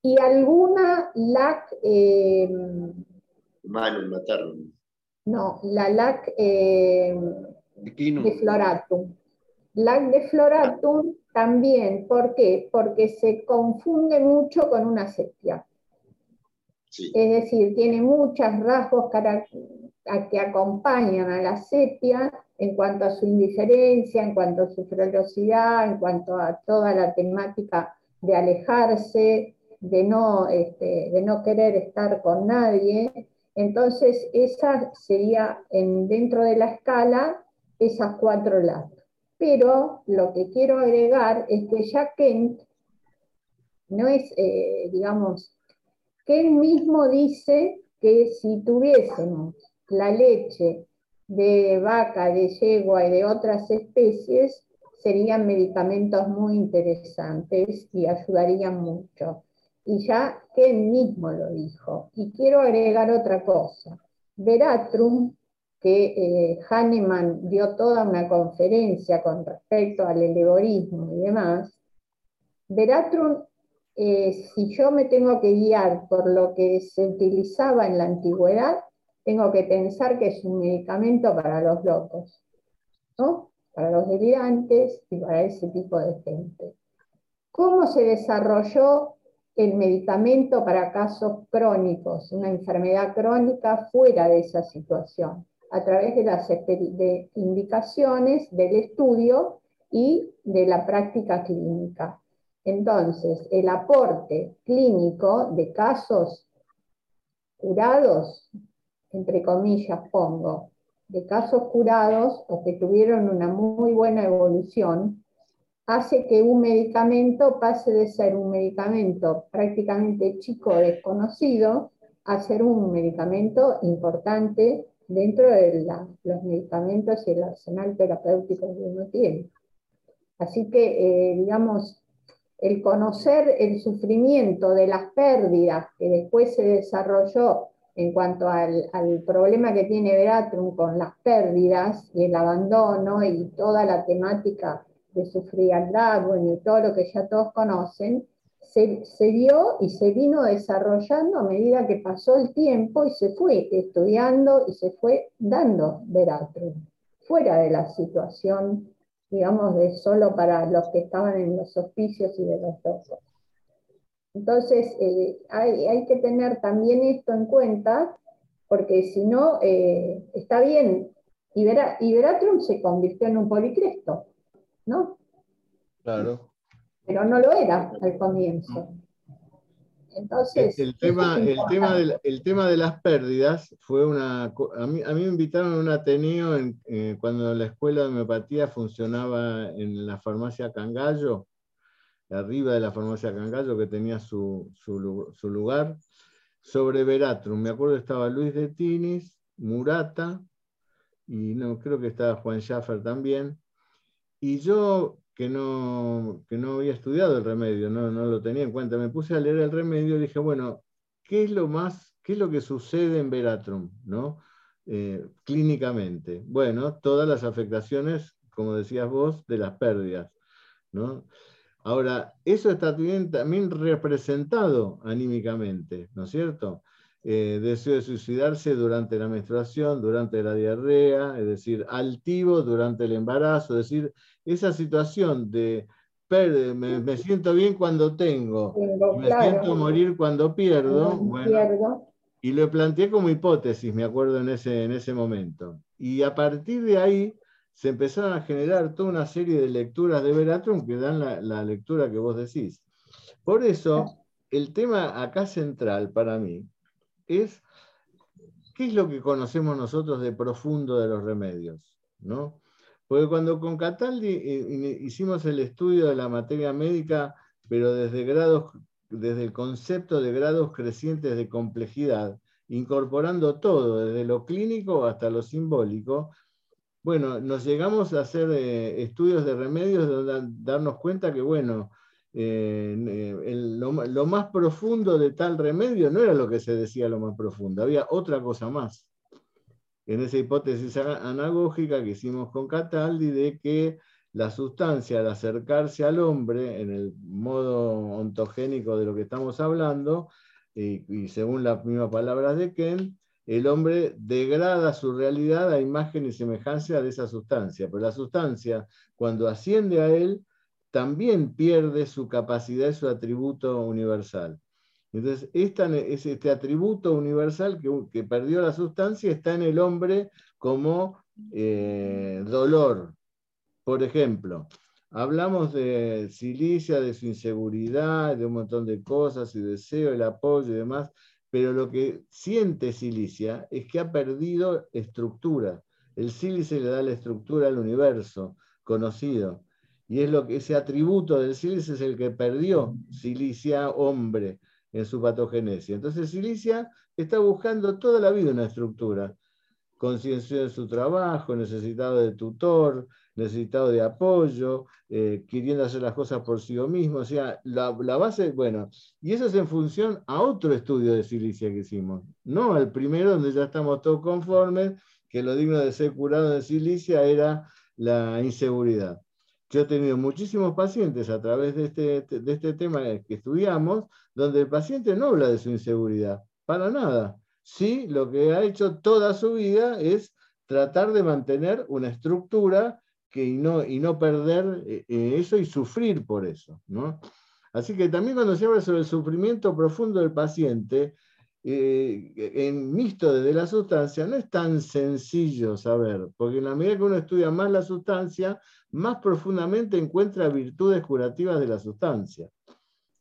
y alguna lac... Eh, materno. No, la lac eh, de floratum. Lac de floratum también, ¿por qué? Porque se confunde mucho con una sepia. Es decir, tiene muchos rasgos que acompañan a la sepia en cuanto a su indiferencia, en cuanto a su ferocidad, en cuanto a toda la temática de alejarse, de no, este, de no querer estar con nadie. Entonces, esa sería en, dentro de la escala esas cuatro lados. Pero lo que quiero agregar es que ya Kent no es, eh, digamos, Kent mismo dice que si tuviésemos la leche de vaca, de yegua y de otras especies serían medicamentos muy interesantes y ayudarían mucho. Y ya que él mismo lo dijo. Y quiero agregar otra cosa. Veratrum, que eh, Hahnemann dio toda una conferencia con respecto al elevorismo y demás, Veratrum, eh, si yo me tengo que guiar por lo que se utilizaba en la antigüedad, tengo que pensar que es un medicamento para los locos, ¿no? para los delirantes y para ese tipo de gente. ¿Cómo se desarrolló el medicamento para casos crónicos, una enfermedad crónica fuera de esa situación? A través de las indicaciones del estudio y de la práctica clínica. Entonces, el aporte clínico de casos curados entre comillas pongo, de casos curados o que tuvieron una muy buena evolución, hace que un medicamento pase de ser un medicamento prácticamente chico desconocido a ser un medicamento importante dentro de los medicamentos y el arsenal terapéutico que uno tiene. Así que, eh, digamos, el conocer el sufrimiento de las pérdidas que después se desarrolló en cuanto al, problema que tiene Veratrum con las pérdidas y el abandono y toda la temática de su frialdad, bueno, y todo lo que ya todos conocen, se, se dio y se vino desarrollando a medida que pasó el tiempo y se fue estudiando y se fue dando Veratrum, fuera de la situación digamos, de solo para los que estaban en los hospicios y de los doctores. Entonces, eh, hay, que tener también esto en cuenta, porque si no, eh, está bien, Iberatrum se convirtió en un policresto, ¿no? Claro. Pero no lo era al comienzo. Entonces, el tema, el, tema de, el tema de las pérdidas fue una... A mí, a mí me invitaron a un Ateneo eh, cuando la escuela de homeopatía funcionaba en la farmacia Cangallo, arriba de la farmacia Cangallo, que tenía su, su, lugar, sobre Veratrum. Me acuerdo estaba Luis de Tinis, Murata, y no, creo que estaba Juan Schaffer también. Y yo que no, que no había estudiado el remedio, no, no lo tenía en cuenta. Me puse a leer el remedio y dije, bueno, ¿qué es lo más, qué es lo que sucede en Veratrum, ¿no? Eh, clínicamente? Bueno, todas las afectaciones, como decías vos, de las pérdidas, ¿no? Ahora, eso está también representado anímicamente, ¿no es cierto? Eh, deseo de suicidarse durante la menstruación, durante la diarrea, es decir, altivo durante el embarazo, es decir, esa situación de me, siento bien cuando tengo, me siento morir cuando pierdo, bueno, y lo planteé como hipótesis, me acuerdo en ese, en ese momento. Y a partir de ahí se empezaron a generar toda una serie de lecturas de Veratrum que dan la, la lectura que vos decís. Por eso, el tema acá central para mí es qué es lo que conocemos nosotros de profundo de los remedios, ¿no? Porque cuando con Cataldi eh, hicimos el estudio de la materia médica, pero desde grados, desde el concepto de grados crecientes de complejidad, incorporando todo, desde lo clínico hasta lo simbólico, bueno, nos llegamos a hacer eh, estudios de remedios donde darnos cuenta que, bueno, eh, lo, más profundo de tal remedio no era lo que se decía lo más profundo, había otra cosa más. En esa hipótesis anagógica que hicimos con Cataldi de que la sustancia al acercarse al hombre en el modo ontogénico de lo que estamos hablando, y, según las mismas palabras de Ken, el hombre degrada su realidad a imagen y semejanza de esa sustancia, pero la sustancia cuando asciende a él también pierde su capacidad y su atributo universal. Entonces, este atributo universal que, perdió la sustancia está en el hombre como eh, dolor. Por ejemplo, hablamos de silicia, de su inseguridad, de un montón de cosas, y deseo, el apoyo y demás, pero lo que siente silicia es que ha perdido estructura. El sílice le da la estructura al universo conocido y es lo que ese atributo del sílice es el que perdió Silicia hombre en su patogenesia. Entonces Silicia está buscando toda la vida una estructura, conciencia de su trabajo, necesitado de tutor, necesitado de apoyo, eh, queriendo hacer las cosas por sí mismo. O sea, la, la, base, bueno, y eso es en función a otro estudio de Silicia que hicimos, no al primero donde ya estamos todos conformes, que lo digno de ser curado de Silicia era la inseguridad. Yo he tenido muchísimos pacientes a través de este, de este tema que estudiamos, donde el paciente no habla de su inseguridad, para nada. Sí, lo que ha hecho toda su vida es tratar de mantener una estructura que, y, no, y no perder eh, eh, eso y sufrir por eso. ¿no? Así que también cuando se habla sobre el sufrimiento profundo del paciente, eh, en mixto desde la sustancia, no es tan sencillo saber, porque en la medida que uno estudia más la sustancia, más profundamente encuentra virtudes curativas de la sustancia,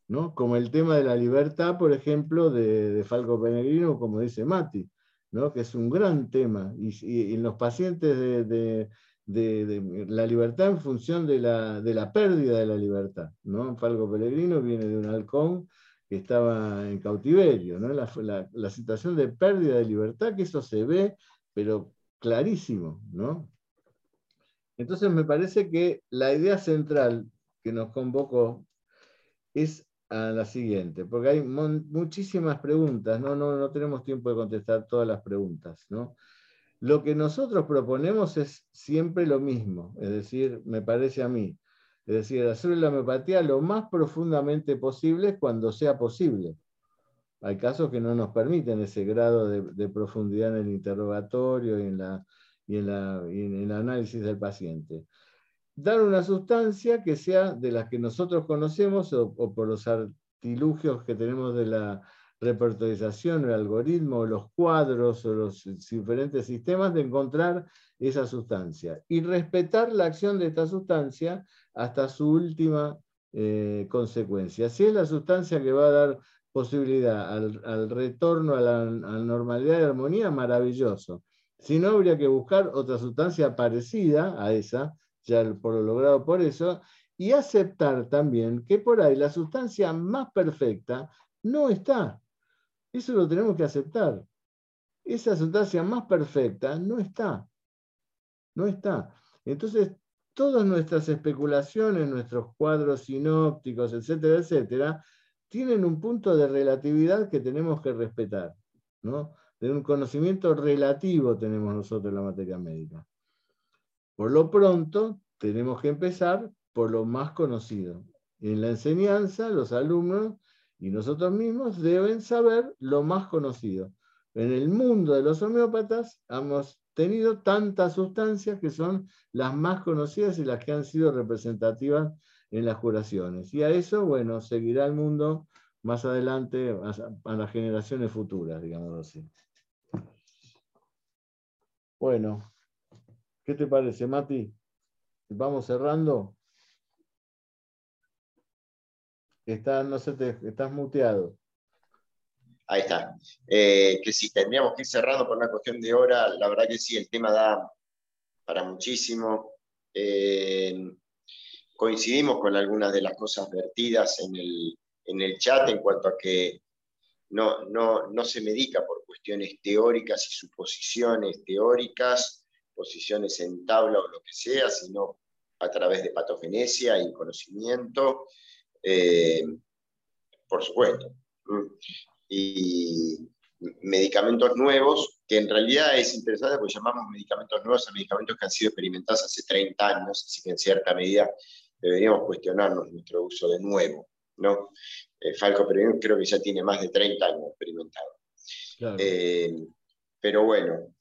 ¿no? como el tema de la libertad, por ejemplo, de, Falco Peregrino, como dice Mati, ¿no? que es un gran tema, y, en los pacientes de, la libertad en función de la, pérdida de la libertad. ¿no? Falco Pellegrino viene de un halcón que estaba en cautiverio, ¿no? la, la situación de pérdida de libertad, que eso se ve, pero clarísimo, ¿no? Entonces me parece que la idea central que nos convocó es a la siguiente, porque hay muchísimas preguntas, ¿no? No, no tenemos tiempo de contestar todas las preguntas. ¿no? Lo que nosotros proponemos es siempre lo mismo, es decir, me parece a mí, es decir, hacer la homeopatía lo más profundamente posible cuando sea posible. Hay casos que no nos permiten ese grado de, de profundidad en el interrogatorio y en la y en, el análisis del paciente. dar una sustancia que sea de las que nosotros conocemos o, por los artilugios que tenemos de la repertorización, el algoritmo, los cuadros o los diferentes sistemas de encontrar esa sustancia y respetar la acción de esta sustancia hasta su última eh, consecuencia. Si es la sustancia que va a dar posibilidad al, retorno a la, normalidad y armonía, maravilloso. Si no, habría que buscar otra sustancia parecida a esa, ya por lo logrado por eso, y aceptar también que por ahí la sustancia más perfecta no está. Eso lo tenemos que aceptar. Esa sustancia más perfecta no está. No está. Entonces, todas nuestras especulaciones, nuestros cuadros sinópticos, etcétera, etcétera, tienen un punto de relatividad que tenemos que respetar. ¿no? De un conocimiento relativo tenemos nosotros la materia médica. Por lo pronto, tenemos que empezar por lo más conocido. En la enseñanza, los alumnos y nosotros mismos deben saber lo más conocido. En el mundo de los homeópatas hemos tenido tantas sustancias que son las más conocidas y las que han sido representativas en las curaciones. Y a eso, bueno, seguirá el mundo más adelante a, las generaciones futuras, digamos así. Bueno, ¿qué te parece, Mati? Vamos cerrando. Está, no sé, te, estás muteado. Ahí está. Eh, que sí, tendríamos que ir cerrando por una cuestión de hora. La verdad que sí, el tema da para muchísimo. Eh, coincidimos con algunas de las cosas vertidas en el, en el chat en cuanto a que no, no, no se medica por cuestiones teóricas y suposiciones teóricas, posiciones en tabla o lo que sea, sino a través de patogenesia y conocimiento, eh, por supuesto. Y medicamentos nuevos, que en realidad es interesante porque llamamos medicamentos nuevos a medicamentos que han sido experimentados hace 30 años, así que en cierta medida deberíamos cuestionarnos nuestro uso de nuevo. ¿No? Eh, Falco pero creo que ya tiene más de 30 años experimentado. Eh, pero bueno,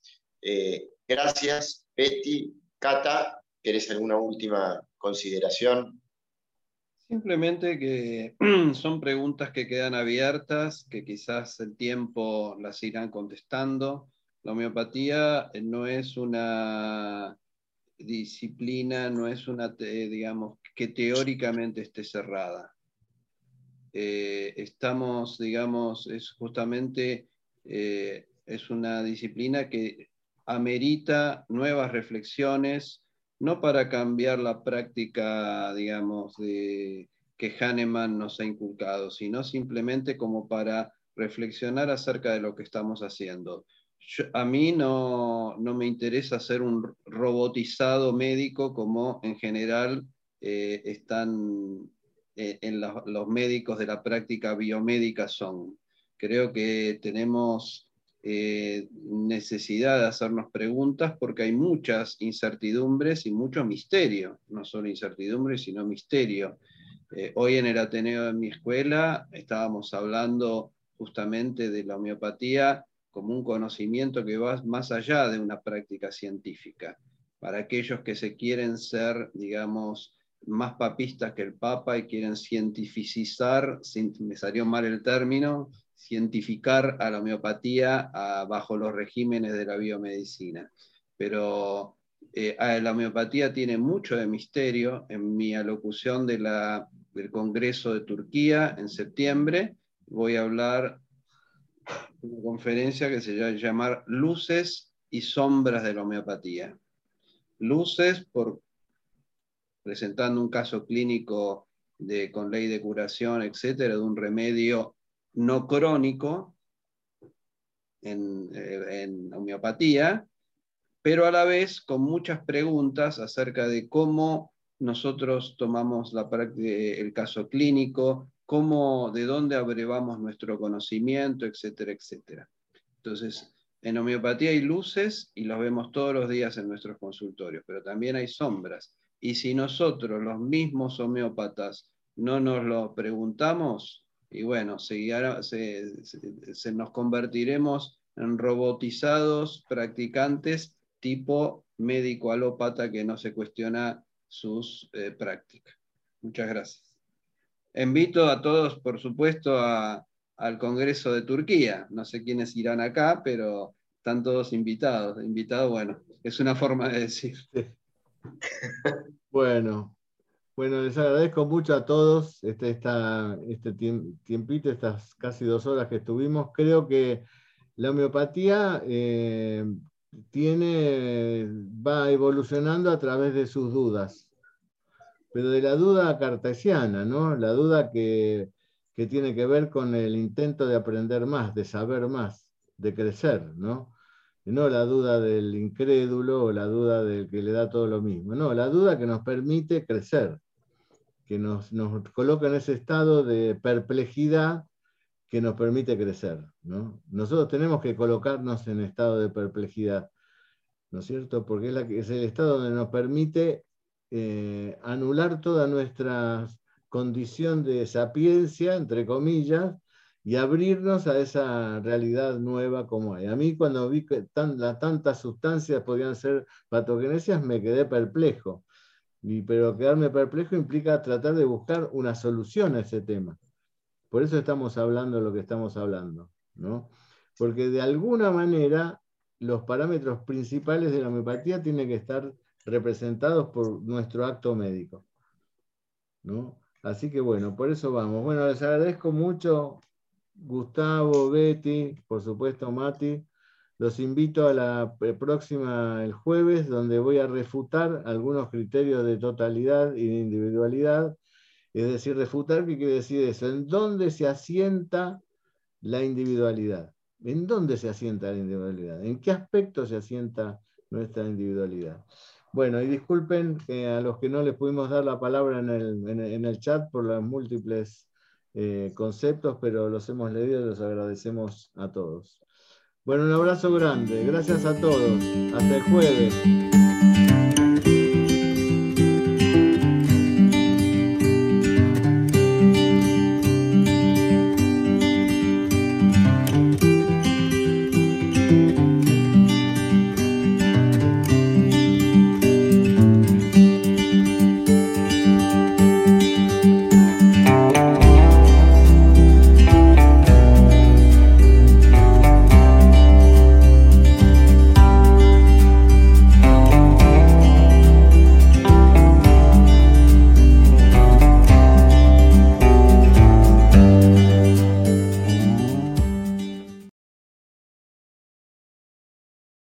eh, gracias, Betty. Cata, ¿querés alguna última consideración? Simplemente que son preguntas que quedan abiertas, que quizás el tiempo las irán contestando. La homeopatía no es una disciplina, no es una, digamos, que teóricamente esté cerrada. Eh, estamos, digamos, es justamente, eh, es una disciplina que amerita nuevas reflexiones, no para cambiar la práctica, digamos, de, que Hahnemann nos ha inculcado, sino simplemente como para reflexionar acerca de lo que estamos haciendo. a mí no, no, me interesa ser un robotizado médico como en general eh, están en los médicos de la práctica biomédica son. Creo que tenemos eh, necesidad de hacernos preguntas porque hay muchas incertidumbres y mucho misterio, no solo incertidumbre, sino misterio. Eh, hoy en el Ateneo de mi escuela estábamos hablando justamente de la homeopatía como un conocimiento que va más allá de una práctica científica. Para aquellos que se quieren ser, digamos, más papistas que el Papa y quieren cientificizar, me salió mal el término, cientificar a la homeopatía bajo los regímenes de la biomedicina. Pero eh, la homeopatía tiene mucho de misterio. En mi alocución del Congreso de Turquía en septiembre voy a hablar de una conferencia que se llama Luces y Sombras de la Homeopatía. Luces por presentando un caso clínico con ley de curación, etcétera, de un remedio no crónico en, eh, en homeopatía, pero a la vez con muchas preguntas acerca de cómo nosotros tomamos la el caso clínico, cómo, de dónde abrevamos nuestro conocimiento, etcétera, etcétera. Entonces, en homeopatía hay luces y los vemos todos los días en nuestros consultorios, pero también hay sombras. Y si nosotros, los mismos homeópatas, no nos lo preguntamos, y bueno, se, nos convertiremos en robotizados practicantes tipo médico alópata que no se cuestiona sus eh, prácticas. Muchas gracias. Invito a todos, por supuesto, al Congreso de Turquía. No sé quiénes irán acá, pero están todos invitados. Invitados, bueno, es una forma de decir. Bueno, bueno, les agradezco mucho a todos este, este tiempito, estas casi dos horas que estuvimos. Creo que la homeopatía eh, tiene, va evolucionando a través de sus dudas, pero de la duda cartesiana, ¿no? La duda que, que tiene que ver con el intento de aprender más, de saber más, de crecer, ¿no? No la duda del incrédulo o la duda del que le da todo lo mismo, no, la duda que nos permite crecer, que nos, nos coloca en ese estado de perplejidad que nos permite crecer. ¿no? Nosotros tenemos que colocarnos en estado de perplejidad, ¿no es cierto? Porque es, la, es el estado donde nos permite eh, anular toda nuestra condición de sapiencia, entre comillas, y abrirnos a esa realidad nueva como hay. A mí cuando vi que tantas sustancias podían ser patogenesias me quedé perplejo. Y, pero quedarme perplejo implica tratar de buscar una solución a ese tema. Por eso estamos hablando de lo que estamos hablando. ¿no? Porque de alguna manera los parámetros principales de la homeopatía tienen que estar representados por nuestro acto médico. ¿no? Así que bueno, por eso vamos. Bueno, les agradezco mucho Gustavo, Betty, por supuesto Mati. Los invito a la próxima, el jueves, donde voy a refutar algunos criterios de totalidad y de individualidad. Es decir, refutar, ¿qué quiere decir eso? ¿En dónde se asienta la individualidad? ¿En dónde se asienta la individualidad? ¿En qué aspecto se asienta nuestra individualidad? Bueno, y disculpen a los que no les pudimos dar la palabra en el, en el chat por las múltiples eh, conceptos, pero los hemos leído y los agradecemos a todos. Bueno, un abrazo grande. Gracias a todos. Hasta el jueves.